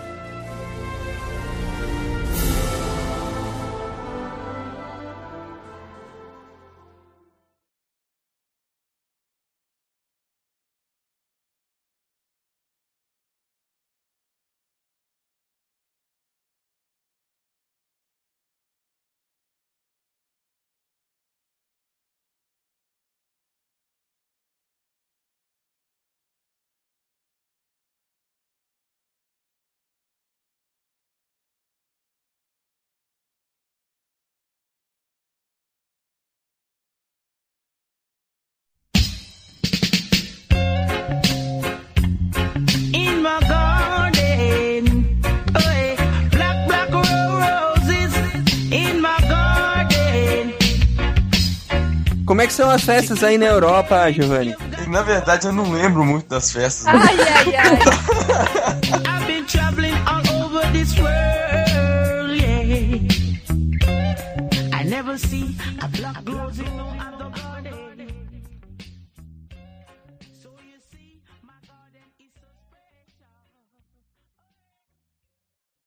Que são as festas aí na Europa, Giovanni? Na verdade, eu não lembro muito das festas. Ai, ai, ai. I've been traveling all over this world,